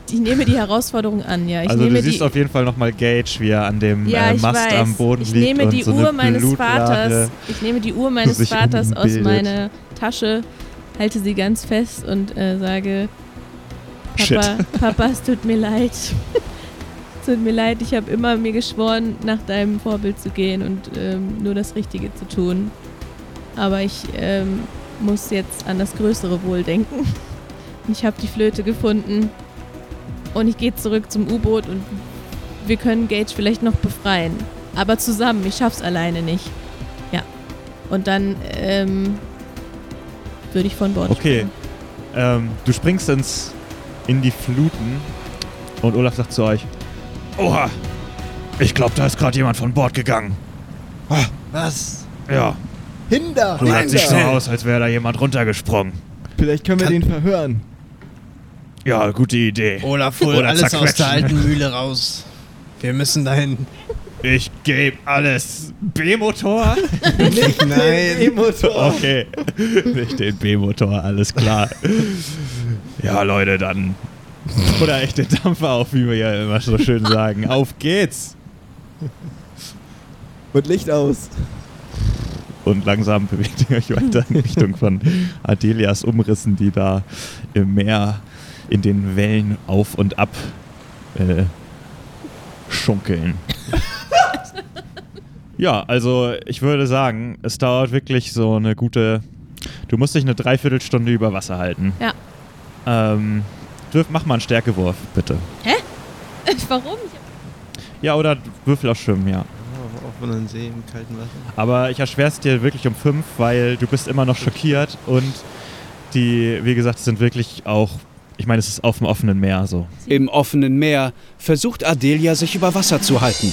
F: ich nehme die Herausforderung an. Ja, ich
B: also
F: nehme
B: du siehst auf jeden Fall nochmal Gage, wie er an dem
F: ja,
B: äh, Mast
F: weiß.
B: am Boden
F: ich
B: liegt
F: nehme
B: und
F: die
B: so
F: Uhr
B: eine
F: meines Vaters. Ich nehme die Uhr meines Vaters aus meiner Tasche, halte sie ganz fest und äh, sage:
B: Shit.
F: Papa, Papa, es tut mir leid. es tut mir leid, ich habe immer mir geschworen, nach deinem Vorbild zu gehen und ähm, nur das Richtige zu tun. Aber ich ähm, muss jetzt an das größere Wohl denken. Ich habe die Flöte gefunden und ich gehe zurück zum U-Boot und wir können Gage vielleicht noch befreien. Aber zusammen, ich schaff's alleine nicht. Ja. Und dann ähm, würde ich von Bord
B: Okay.
F: springen.
B: Ähm, du springst ins, in die Fluten und Olaf sagt zu euch: Oha, ich glaube, da ist gerade jemand von Bord gegangen.
G: Was?
B: Ja,
D: Hinder!
B: du hört sich so
D: Hinder!
B: aus, als wäre da jemand runtergesprungen.
D: Vielleicht können wir
G: Kann-
D: den verhören.
B: Ja, gute Idee.
G: Olaf, hol
B: Oder
G: alles aus der alten Mühle raus. Wir müssen dahin.
B: Ich gebe alles. B-Motor?
G: Nein.
D: E-Motor.
B: Okay. Nicht den B-Motor, alles klar. Ja, Leute, dann. Oder echt den Dampfer auf, wie wir ja immer so schön sagen. Auf geht's!
D: Und Licht aus.
B: Und langsam bewegt ihr euch weiter in Richtung von Adelias Umrissen, die da im Meer in den Wellen auf und ab äh, schunkeln. ja, also ich würde sagen, es dauert wirklich so eine gute. Du musst dich eine Dreiviertelstunde über Wasser halten.
F: Ja.
B: Ähm, dürf, mach mal einen Stärkewurf, bitte.
F: Warum?
B: Ja, oder Würfel auf Schwimmen, ja.
G: Auf einem See im kalten Wasser.
B: Aber ich erschwere es dir wirklich um fünf, weil du bist immer noch schockiert und die, wie gesagt, sind wirklich auch, ich meine, es ist auf dem offenen Meer so.
A: Im offenen Meer versucht Adelia sich über Wasser zu halten.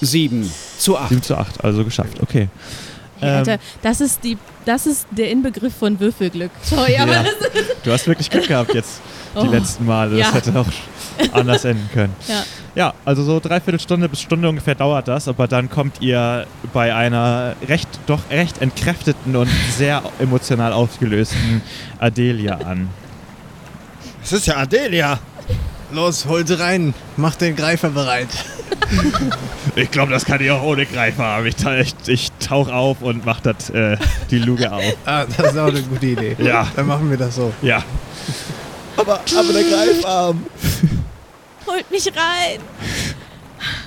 A: 7 zu 8.
B: 7 zu 8, also geschafft, okay.
F: Hey,
B: Ähm,
F: Alter, das ist die, das ist der Inbegriff von Würfelglück. Sorry, aber
B: Ja.
F: das
B: Du hast wirklich Glück gehabt jetzt, die
F: Oh.
B: letzten Male. Das
F: Ja.
B: hätte auch anders enden können.
F: Ja.
B: Ja, also so dreiviertel Stunde bis Stunde ungefähr dauert das, aber dann kommt ihr bei einer recht, doch recht entkräfteten und sehr emotional aufgelösten Adelia an.
G: Das ist ja Adelia. Los, hol sie rein. Mach den Greifer bereit.
B: Ich glaube, das kann ich auch ohne Greifer haben. Ich, ich, ich tauche auf und mach das, äh, die Luge auf.
G: Ah, das ist auch eine gute Idee.
B: Ja.
G: Dann machen wir das so.
B: Ja.
D: Aber, aber der Greifarm.
F: holt mich rein.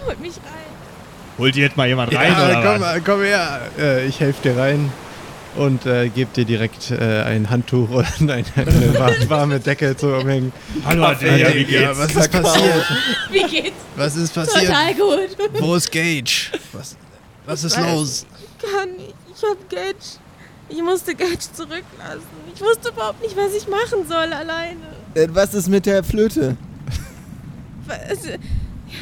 F: Holt mich rein.
B: Holt ihr jetzt mal jemand rein
G: ja,
B: oder
G: komm,
B: was?
G: komm her. Äh, ich helfe dir rein und äh, gebe dir direkt äh, ein Handtuch oder nein, eine wa- warme Decke zu umhängen.
B: Hallo Adelia, wie geht's?
G: was ist passiert?
F: Wie geht's?
G: Was ist passiert?
F: Total gut.
G: Wo ist Gage? Was, was ist
F: weiß.
G: los?
F: Kann nicht. Ich hab Gage. Ich musste Gage zurücklassen. Ich wusste überhaupt nicht, was ich machen soll alleine.
D: Äh, Was ist mit der Flöte?
F: Was-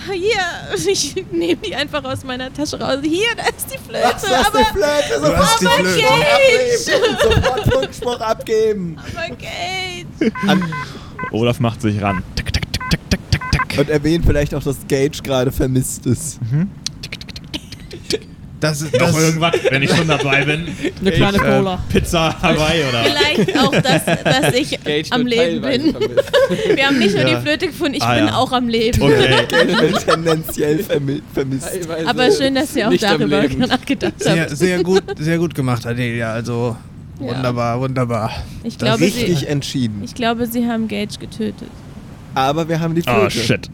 F: Ja, hier. Ich nehme die einfach aus meiner Tasche raus. Hier, da ist die Flöte.
D: Was, das ist
F: aber,
D: die Flöte?
G: Du hast die
D: Sofort
G: Flöte.
D: abgeben! Sofort Funkspruch abgeben!
F: aber Gage.
D: An
B: Olaf macht sich ran. Tick, tick, tick, tick, tick, tick, tick.
D: und erwähnt vielleicht auch, dass Gage gerade vermisst ist.
G: Das ist
B: Noch
G: das,
B: irgendwas, wenn ich schon dabei bin.
C: Eine kleine Cola.
B: Pizza Hawaii oder?
F: Vielleicht auch, dass, dass ich am Leben bin. Wir haben nicht nur
G: Ja.
F: die Flöte gefunden, ich
B: Ah,
F: bin
B: ja.
F: auch am Leben.
B: Okay.
D: Gage wird tendenziell vermi vermisst.
F: Aber schön, dass ihr auch darüber nachgedacht
G: sehr,
F: habt.
G: sehr gut, sehr gut gemacht, Adelia. Also
F: Ja.
G: wunderbar, wunderbar.
F: Ich
G: Das
F: glaube,
D: Richtig
F: sie,
D: entschieden.
F: ich glaube, sie haben Gage getötet.
D: Aber wir haben die Flöte.
B: Oh shit.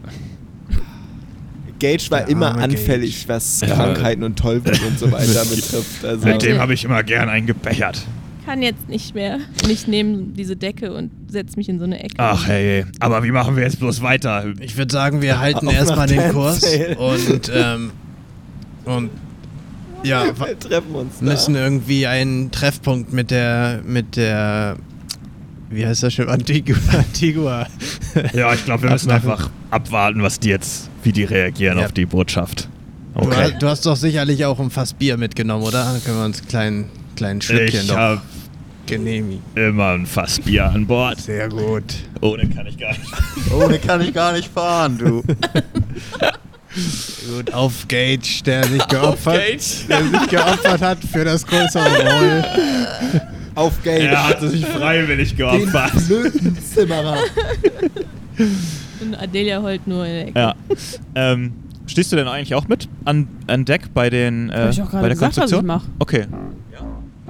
D: Gage war
G: Der
D: immer anfällig, was
B: Ja.
D: Krankheiten und Tollwut und so weiter betrifft. Also,
B: Mit dem habe ich immer gern einen gebechert.
F: Kann jetzt nicht mehr. Und ich nehme diese Decke und setze mich in so eine Ecke.
B: Ach hey, aber wie machen wir jetzt bloß weiter?
G: Ich würde sagen, wir halten erstmal den Kurs und ähm, und ja,
D: wir treffen uns da.
G: müssen irgendwie einen Treffpunkt mit der mit der wie heißt das schon Antigua, Antigua.
B: Ja, ich glaube, wir müssen einfach abwarten, was die jetzt, wie die reagieren
G: Ja.
B: auf die Botschaft.
G: Du,
B: Okay.
G: hast, du hast doch sicherlich auch ein Fass Bier mitgenommen, oder? Dann können wir uns einen kleinen kleinen Schlückchen
B: Ich
G: doch
B: habe
G: genehmigen.
B: immer ein Fassbier an Bord.
G: Sehr gut.
B: Ohne kann ich gar nicht.
H: Ohne kann ich gar nicht fahren, du.
G: Gut, auf Gage, der sich geopfert, der sich geopfert hat für das größere Roll.
D: Auf Geld.
B: Er hatte sich freiwillig
D: den
B: geopfert.
D: Blödenzimmerer.
F: Und Adelia heult nur in der Ecke.
B: Ja. Ähm, stehst du denn eigentlich auch mit an, an Deck bei den äh,
C: Hab ich auch
B: bei
C: gerade
B: der
C: gesagt, was ich
B: Konstruktion?
C: mache.
B: Okay.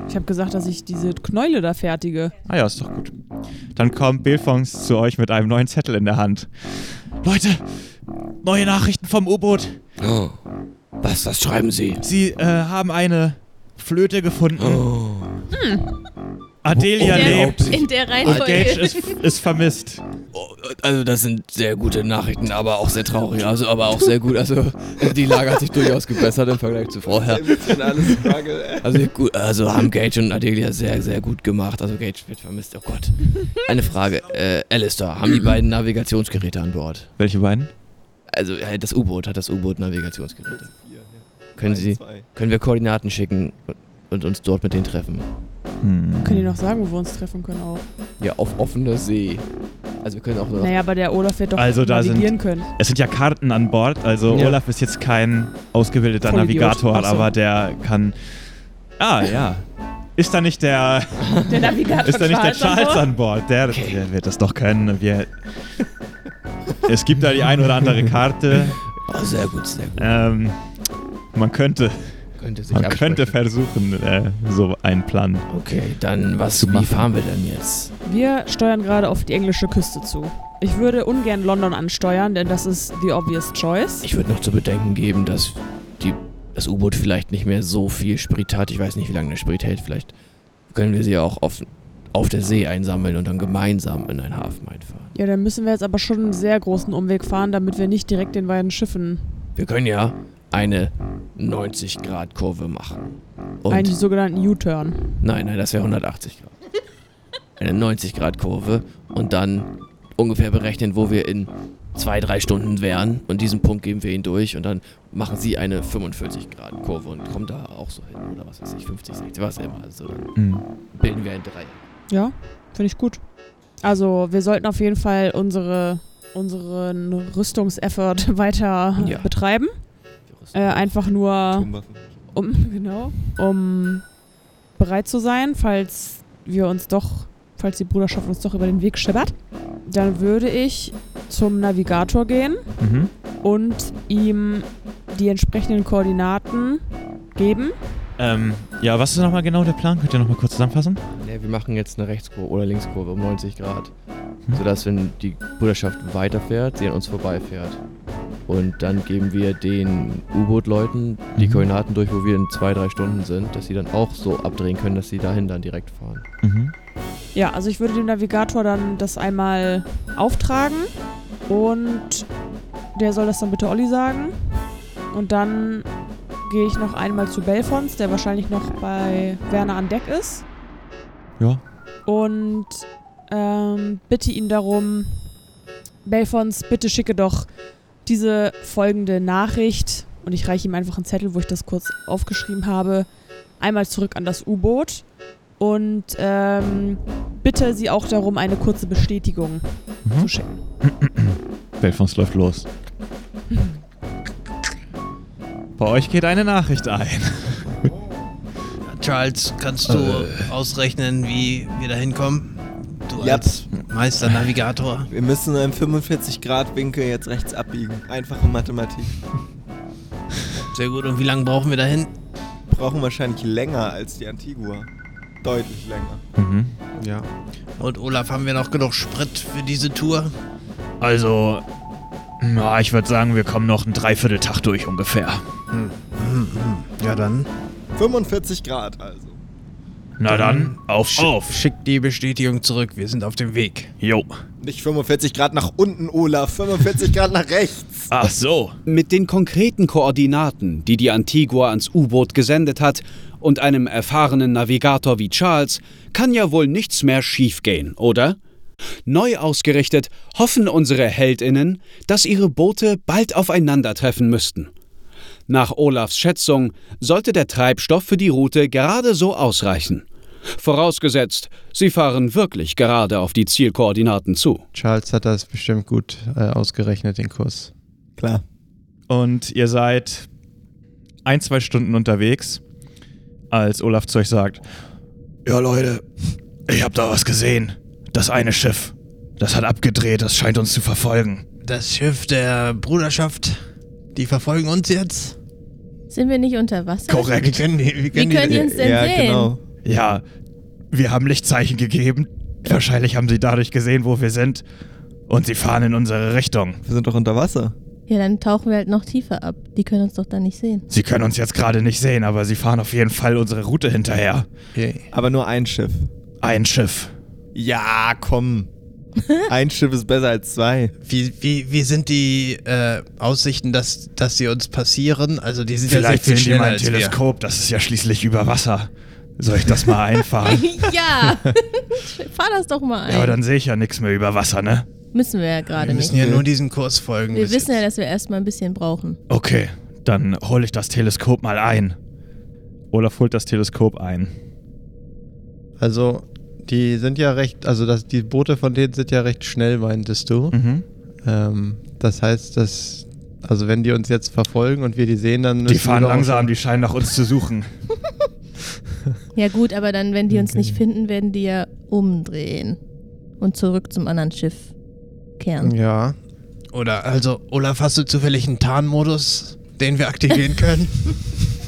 C: Ich habe gesagt, dass ich diese Knäule da fertige.
B: Ah ja, ist doch gut. Dann kommt Belfons zu euch mit einem neuen Zettel in der Hand. Leute, neue Nachrichten vom U-Boot.
E: Oh. Was, was schreiben Sie?
B: Sie äh, haben eine Flöte gefunden.
E: Oh.
B: Adelia
F: In der,
B: lebt.
F: in der
B: Und
F: Reihenfolge.
B: Gage ist, ist vermisst.
E: Oh, Also das sind sehr gute Nachrichten, aber auch sehr traurig. Also aber auch sehr gut. Also die Lage hat sich durchaus gebessert im Vergleich zu vorher. Also gut, also haben Gage und Adelia sehr, sehr gut gemacht. Also Gage wird vermisst. Oh Gott. Eine Frage. Äh, Alistair, haben die beiden Navigationsgeräte an Bord?
B: Welche beiden?
E: Also das U-Boot hat das U-Boot Navigationsgeräte. Können Sie, können wir Koordinaten schicken und, und uns dort mit denen treffen?
B: Hm.
C: Können die noch sagen, wo wir uns treffen können auch?
E: Ja, auf offener See. Also wir können auch
C: Naja, aber der Olaf wird doch
B: Also da
C: navigieren können.
B: Es sind ja Karten an Bord, also
E: Ja.
B: Olaf ist jetzt kein ausgebildeter
C: Vollidiot.
B: Navigator,
C: so.
B: aber der kann. Ah, ja. Ist da nicht der,
C: Der Navigator
B: ist da nicht der
C: Charles an
B: Charles
C: Bord?
B: an Bord? Der, der wird das doch können. Wir, es gibt da die ein oder andere Karte.
E: Oh, sehr gut, sehr gut.
B: Ähm, man könnte,
E: Könnte sich
B: man könnte versuchen, äh, so einen Plan.
E: Okay, dann was,
B: zu
E: wie
B: machen.
E: fahren wir denn jetzt?
C: Wir steuern gerade auf die englische Küste zu. Ich würde ungern London ansteuern, denn das ist the obvious choice.
E: Ich würde noch zu bedenken geben, dass die, das U-Boot vielleicht nicht mehr so viel Sprit hat. Ich weiß nicht, wie lange der Sprit hält. Vielleicht können wir sie auch auf, auf der See einsammeln und dann gemeinsam in einen Hafen einfahren.
C: Ja, dann müssen wir jetzt aber schon einen sehr großen Umweg fahren, damit wir nicht direkt den beiden Schiffen
E: Wir können ja eine 90-Grad-Kurve machen. Und
C: einen sogenannten U-Turn.
E: Nein, nein, das wäre 180 Grad. Eine 90 Grad Kurve und dann ungefähr berechnen, wo wir in zwei, drei Stunden wären und diesen Punkt geben wir ihnen durch und dann machen sie eine 45 Grad Kurve und kommen da auch so hin oder was weiß ich, 50, 60, was immer. Also dann
B: Hm.
E: bilden wir ein Dreier.
C: Ja, finde ich gut. Also, wir sollten auf jeden Fall unsere, unseren Rüstungseffort weiter
E: Ja.
C: betreiben. Äh, einfach nur, um, genau, um bereit zu sein, falls wir uns doch, falls die Bruderschaft uns doch über den Weg scheppert. Dann würde ich zum Navigator gehen
B: Mhm.
C: und ihm die entsprechenden Koordinaten geben.
B: Ähm, ja, was ist nochmal genau der Plan? Könnt ihr nochmal kurz zusammenfassen?
E: Ja, wir machen jetzt eine Rechtskurve oder Linkskurve um 90 Grad.
B: Hm.
E: Sodass, wenn die Bruderschaft weiterfährt, sie an uns vorbeifährt. Und dann geben wir den U-Boot-Leuten die
B: Mhm.
E: Koordinaten durch, wo wir in zwei, drei Stunden sind, dass sie dann auch so abdrehen können, dass sie dahin dann direkt fahren.
B: Mhm.
C: Ja, also ich würde dem Navigator dann das einmal auftragen und der soll das dann bitte Olli sagen. Und dann gehe ich noch einmal zu Belfons, der wahrscheinlich noch bei Werner an Deck ist.
B: Ja.
C: Und ähm, bitte ihn darum, Belfons, bitte schicke doch diese folgende Nachricht. Und ich reiche ihm einfach einen Zettel, wo ich das kurz aufgeschrieben habe. Einmal zurück an das U-Boot. Und ähm, bitte sie auch darum, eine kurze Bestätigung
B: Mhm.
C: zu schicken.
B: Belfons läuft los. Bei euch geht eine Nachricht ein.
G: Charles, kannst du ausrechnen, wie wir da hinkommen? Du
D: Ja.
G: als Meister-Navigator.
D: Wir müssen nur im 45-Grad-Winkel jetzt rechts abbiegen. Einfache Mathematik.
G: Sehr gut. Und wie lange brauchen wir dahin?
D: Brauchen wahrscheinlich länger als die Antigua. Deutlich länger.
B: Mhm.
G: Ja. Und Olaf, haben wir noch genug Sprit für diese Tour?
B: Also, na, ich würde sagen, wir kommen noch einen Dreivierteltag durch ungefähr.
G: Hm. Hm, hm. Ja, dann
D: 45 Grad also.
B: Na dann, auf,
G: schick,
B: auf.
G: schick die Bestätigung zurück. Wir sind auf dem Weg.
B: Jo.
D: Nicht 45 Grad nach unten, Olaf. 45 Grad nach rechts.
B: Ach so.
A: Mit den konkreten Koordinaten, die die Antigua ans U-Boot gesendet hat, und einem erfahrenen Navigator wie Charles, kann ja wohl nichts mehr schiefgehen, oder? Neu ausgerichtet hoffen unsere Heldinnen, dass ihre Boote bald aufeinandertreffen müssten. Nach Olafs Schätzung sollte der Treibstoff für die Route gerade so ausreichen. Vorausgesetzt, sie fahren wirklich gerade auf die Zielkoordinaten zu.
H: Charles hat das bestimmt gut äh, ausgerechnet, den Kurs.
D: Klar.
B: und ihr seid ein, zwei Stunden unterwegs, als Olaf zu euch sagt, ja Leute, ich hab da was gesehen. Das eine Schiff, das hat abgedreht, das scheint uns zu verfolgen.
G: Das Schiff der Bruderschaft, die verfolgen uns jetzt.
F: Sind wir nicht unter Wasser?
G: Wie
B: Korrekt.
G: können die, wie
F: Wie
G: können
F: können
G: die,
F: die uns denn
D: ja,
F: sehen?
D: genau.
B: Ja, wir haben Lichtzeichen gegeben. Wahrscheinlich haben sie dadurch gesehen, wo wir sind. Und sie fahren in unsere Richtung.
D: Wir sind doch unter Wasser.
F: Ja, dann tauchen wir halt noch tiefer ab. Die können uns doch dann nicht sehen.
B: Sie können uns jetzt gerade nicht sehen, aber sie fahren auf jeden Fall unsere Route hinterher.
G: Okay.
D: Aber nur ein Schiff.
B: Ein Schiff.
D: Ja, komm. ein Schiff ist besser als zwei.
G: Wie, wie, wie sind die äh, Aussichten, dass, dass sie uns passieren? Also die sind ja
B: Vielleicht
G: sehr
B: sehen
G: viel
B: die
G: schneller
B: mein
G: als wir.
B: Teleskop, das ist ja schließlich über Wasser. Soll ich das mal einfahren?
F: ja! Fahr das doch mal ein.
B: ja, aber dann sehe ich ja nichts mehr über Wasser, ne?
F: müssen wir ja gerade
G: Wir
F: nicht.
G: müssen ja nur diesen Kurs folgen.
F: Wir wissen ja,
G: jetzt.
F: dass wir erstmal ein bisschen brauchen.
B: Okay, dann hole ich das Teleskop mal ein. Olaf holt das Teleskop ein.
H: Also, die sind ja recht, also das, die Boote von denen sind ja recht schnell, meintest du.
B: Mhm.
H: Ähm, das heißt, dass, also wenn die uns jetzt verfolgen und wir die sehen, dann
B: Die fahren langsam,
H: schon-
B: die scheinen nach uns zu suchen.
F: Ja gut, aber dann, wenn die uns
H: Okay.
F: nicht finden, werden die ja umdrehen und zurück zum anderen Schiff kehren.
H: Ja.
G: Oder also, Olaf, hast du zufällig einen Tarnmodus, den wir aktivieren können?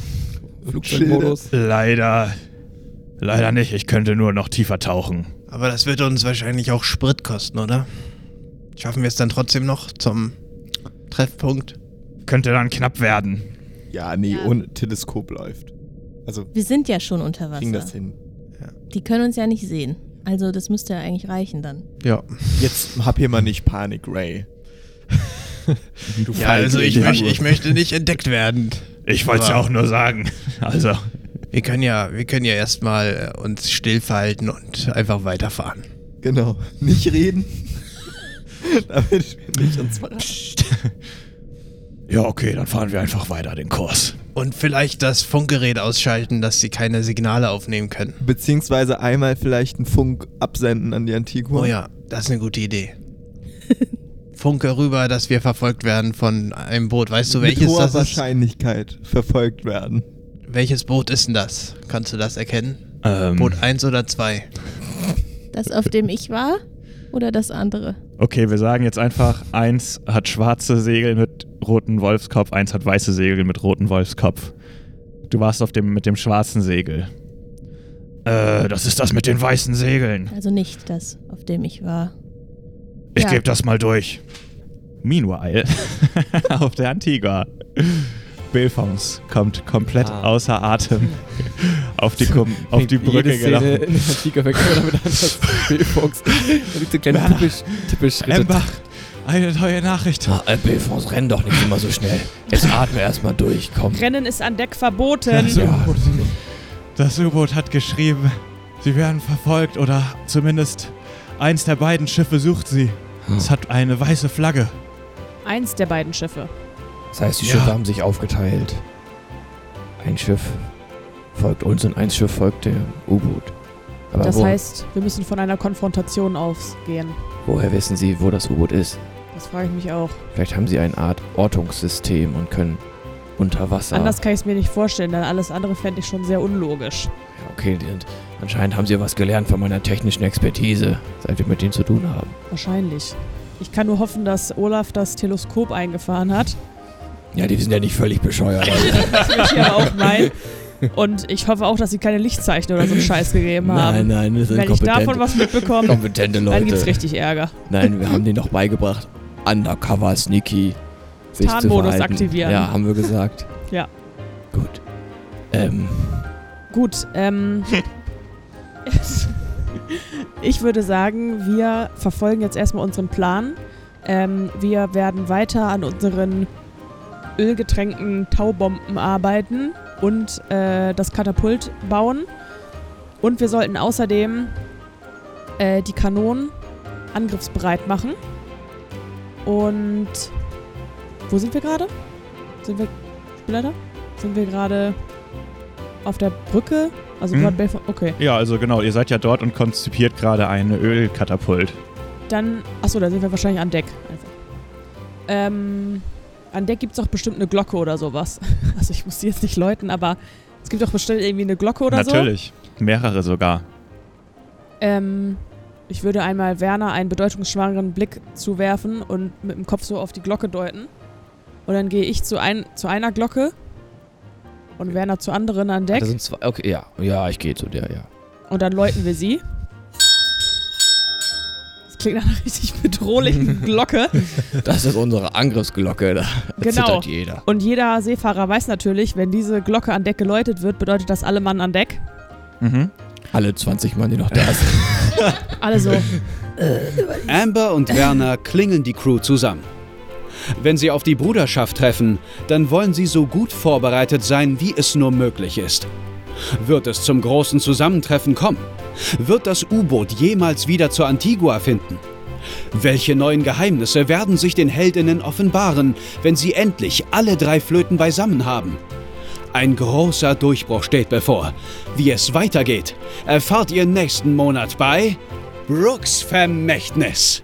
D: Flugzeugmodus.
B: Leider, leider nicht. Ich könnte nur noch tiefer tauchen.
G: Aber das wird uns wahrscheinlich auch Sprit kosten, oder? Schaffen wir es dann trotzdem noch zum Treffpunkt?
B: Könnte dann knapp werden.
D: Ja, nee,
F: Ja.
D: ohne Teleskop läuft. Also,
F: Wir sind ja schon unter
D: kriegen das
F: Wasser.
D: hin.
F: Die können uns ja nicht sehen. Also das müsste ja eigentlich reichen dann.
H: Ja.
D: Jetzt hab hier mal nicht Panik, Ray. Du
G: Ja, also ich, möchte, ich möchte nicht entdeckt werden.
B: Ich wollte es ja auch nur sagen. Also,
G: Wir können ja, wir können ja erstmal äh, uns still verhalten und einfach weiterfahren.
D: Genau. Nicht reden. Damit wir nicht uns verraten.
B: ja, okay, dann fahren wir einfach weiter den Kurs.
G: Und vielleicht das Funkgerät ausschalten, dass sie keine Signale aufnehmen können.
D: Beziehungsweise einmal vielleicht einen Funk absenden an die Antigua.
G: Oh ja, das ist eine gute Idee. Funke rüber, dass wir verfolgt werden von einem Boot. Weißt du,
D: Mit
G: welches
D: hoher
G: das ist?
D: Wahrscheinlichkeit verfolgt werden.
G: Welches Boot ist denn das? Kannst du das erkennen?
B: Ähm,
G: Boot 1 oder 2?
F: Das, auf dem ich war? Oder das andere?
B: okay, wir sagen jetzt einfach, eins hat schwarze Segel mit roten Wolfskopf, eins hat weiße Segel mit roten Wolfskopf. Du warst auf dem mit dem schwarzen Segel. Äh, das ist das mit den weißen Segeln.
F: Also nicht das, auf dem ich war.
B: Ich
F: Ja.
B: gebe das mal durch. Meanwhile, auf der Antigua. Bilfons kommt komplett
E: Ah.
B: außer Atem auf die, Kum auf die Brücke
E: Jede Szene
B: gelaufen.
E: in der Antika weg damit an das Billfox. Da liegt so kleine
B: Werner.
E: typisch, typisch.
B: Ember, eine neue Nachricht.
E: Ah, äh, Billfox, renn doch nicht immer so schnell. Jetzt atme erstmal durch, komm.
C: Rennen ist an Deck verboten.
B: Das U-Boot- Das U-Boot hat geschrieben, sie werden verfolgt oder zumindest eins der beiden Schiffe sucht sie. Es hat eine weiße Flagge.
C: Eins der beiden Schiffe.
E: Das heißt, die
B: Ja.
E: Schiffe haben sich aufgeteilt. Ein Schiff folgt uns und ein Schiff folgt dem U-Boot. Aber
C: Das
E: wo,
C: heißt, wir müssen von einer Konfrontation ausgehen.
E: woher wissen Sie, wo das U-Boot ist?
C: Das frage ich mich auch.
E: Vielleicht haben Sie eine Art Ortungssystem und können unter Wasser.
C: Anders kann ich es mir nicht vorstellen, denn alles andere fände ich schon sehr unlogisch.
E: Ja, okay, anscheinend haben Sie was gelernt von meiner technischen Expertise, seit wir mit denen zu tun haben.
C: Wahrscheinlich. Ich kann nur hoffen, dass Olaf das Teleskop eingefahren hat.
E: Ja, die sind ja nicht völlig bescheuert.
C: Das würde ich aber auch meinen. Und ich hoffe auch, dass sie keine Lichtzeichen oder so einen Scheiß gegeben haben.
E: nein, nein, das sind
C: Wenn ich davon was mitbekomme,
E: kompetente Leute.
C: dann gibt's richtig Ärger.
E: Nein, wir haben denen doch beigebracht, undercover, sneaky, sich zu
C: Tarnmodus
E: verhalten.
C: aktivieren.
E: Ja, haben wir gesagt.
C: Ja.
E: Gut. Ähm,
C: Gut, ähm. ich würde sagen, wir verfolgen jetzt erstmal unseren Plan. Ähm, wir werden weiter an unseren ölgetränkten Taubomben arbeiten und äh, das Katapult bauen. Und wir sollten außerdem äh, die Kanonen angriffsbereit machen. Und wo sind wir gerade? Sind wir Spielleiter? Sind wir gerade auf der Brücke? Also
B: Hm.
C: Port Belfort. Okay.
B: Ja, also genau, ihr seid ja dort und konzipiert gerade eine Ölkatapult.
C: Dann. Achso, da sind wir wahrscheinlich an Deck. Einfach. Ähm. An Deck gibt es doch bestimmt eine Glocke oder sowas. Also ich muss die jetzt nicht läuten, aber es gibt doch bestimmt irgendwie eine Glocke oder so.
B: Natürlich. Mehrere sogar.
C: Ähm, ich würde einmal Werner einen bedeutungsschwangeren Blick zuwerfen und mit dem Kopf so auf die Glocke deuten. Und dann gehe ich zu, ein, zu einer Glocke und Werner zur anderen an Deck.
E: Das sind zwei. Okay, ja. Ja, ich gehe zu der, ja.
C: Und dann läuten wir sie. Das klingt nach einer richtig bedrohlichen Glocke.
E: Das ist unsere Angriffsglocke. Da
C: Genau.
E: zittert jeder.
C: Und jeder Seefahrer weiß natürlich, wenn diese Glocke an Deck geläutet wird, bedeutet das alle Mann an Deck.
B: Mhm.
E: Alle 20 Mann, die noch da sind.
C: Alle so.
A: Amber und Werner klingeln die Crew zusammen. Wenn sie auf die Bruderschaft treffen, dann wollen sie so gut vorbereitet sein, wie es nur möglich ist. Wird es zum großen Zusammentreffen kommen? Wird das U-Boot jemals wieder zur Antigua finden? Welche neuen Geheimnisse werden sich den Heldinnen offenbaren, wenn sie endlich alle drei Flöten beisammen haben? Ein großer Durchbruch steht bevor. Wie es weitergeht, erfahrt ihr nächsten Monat bei Brooks Vermächtnis.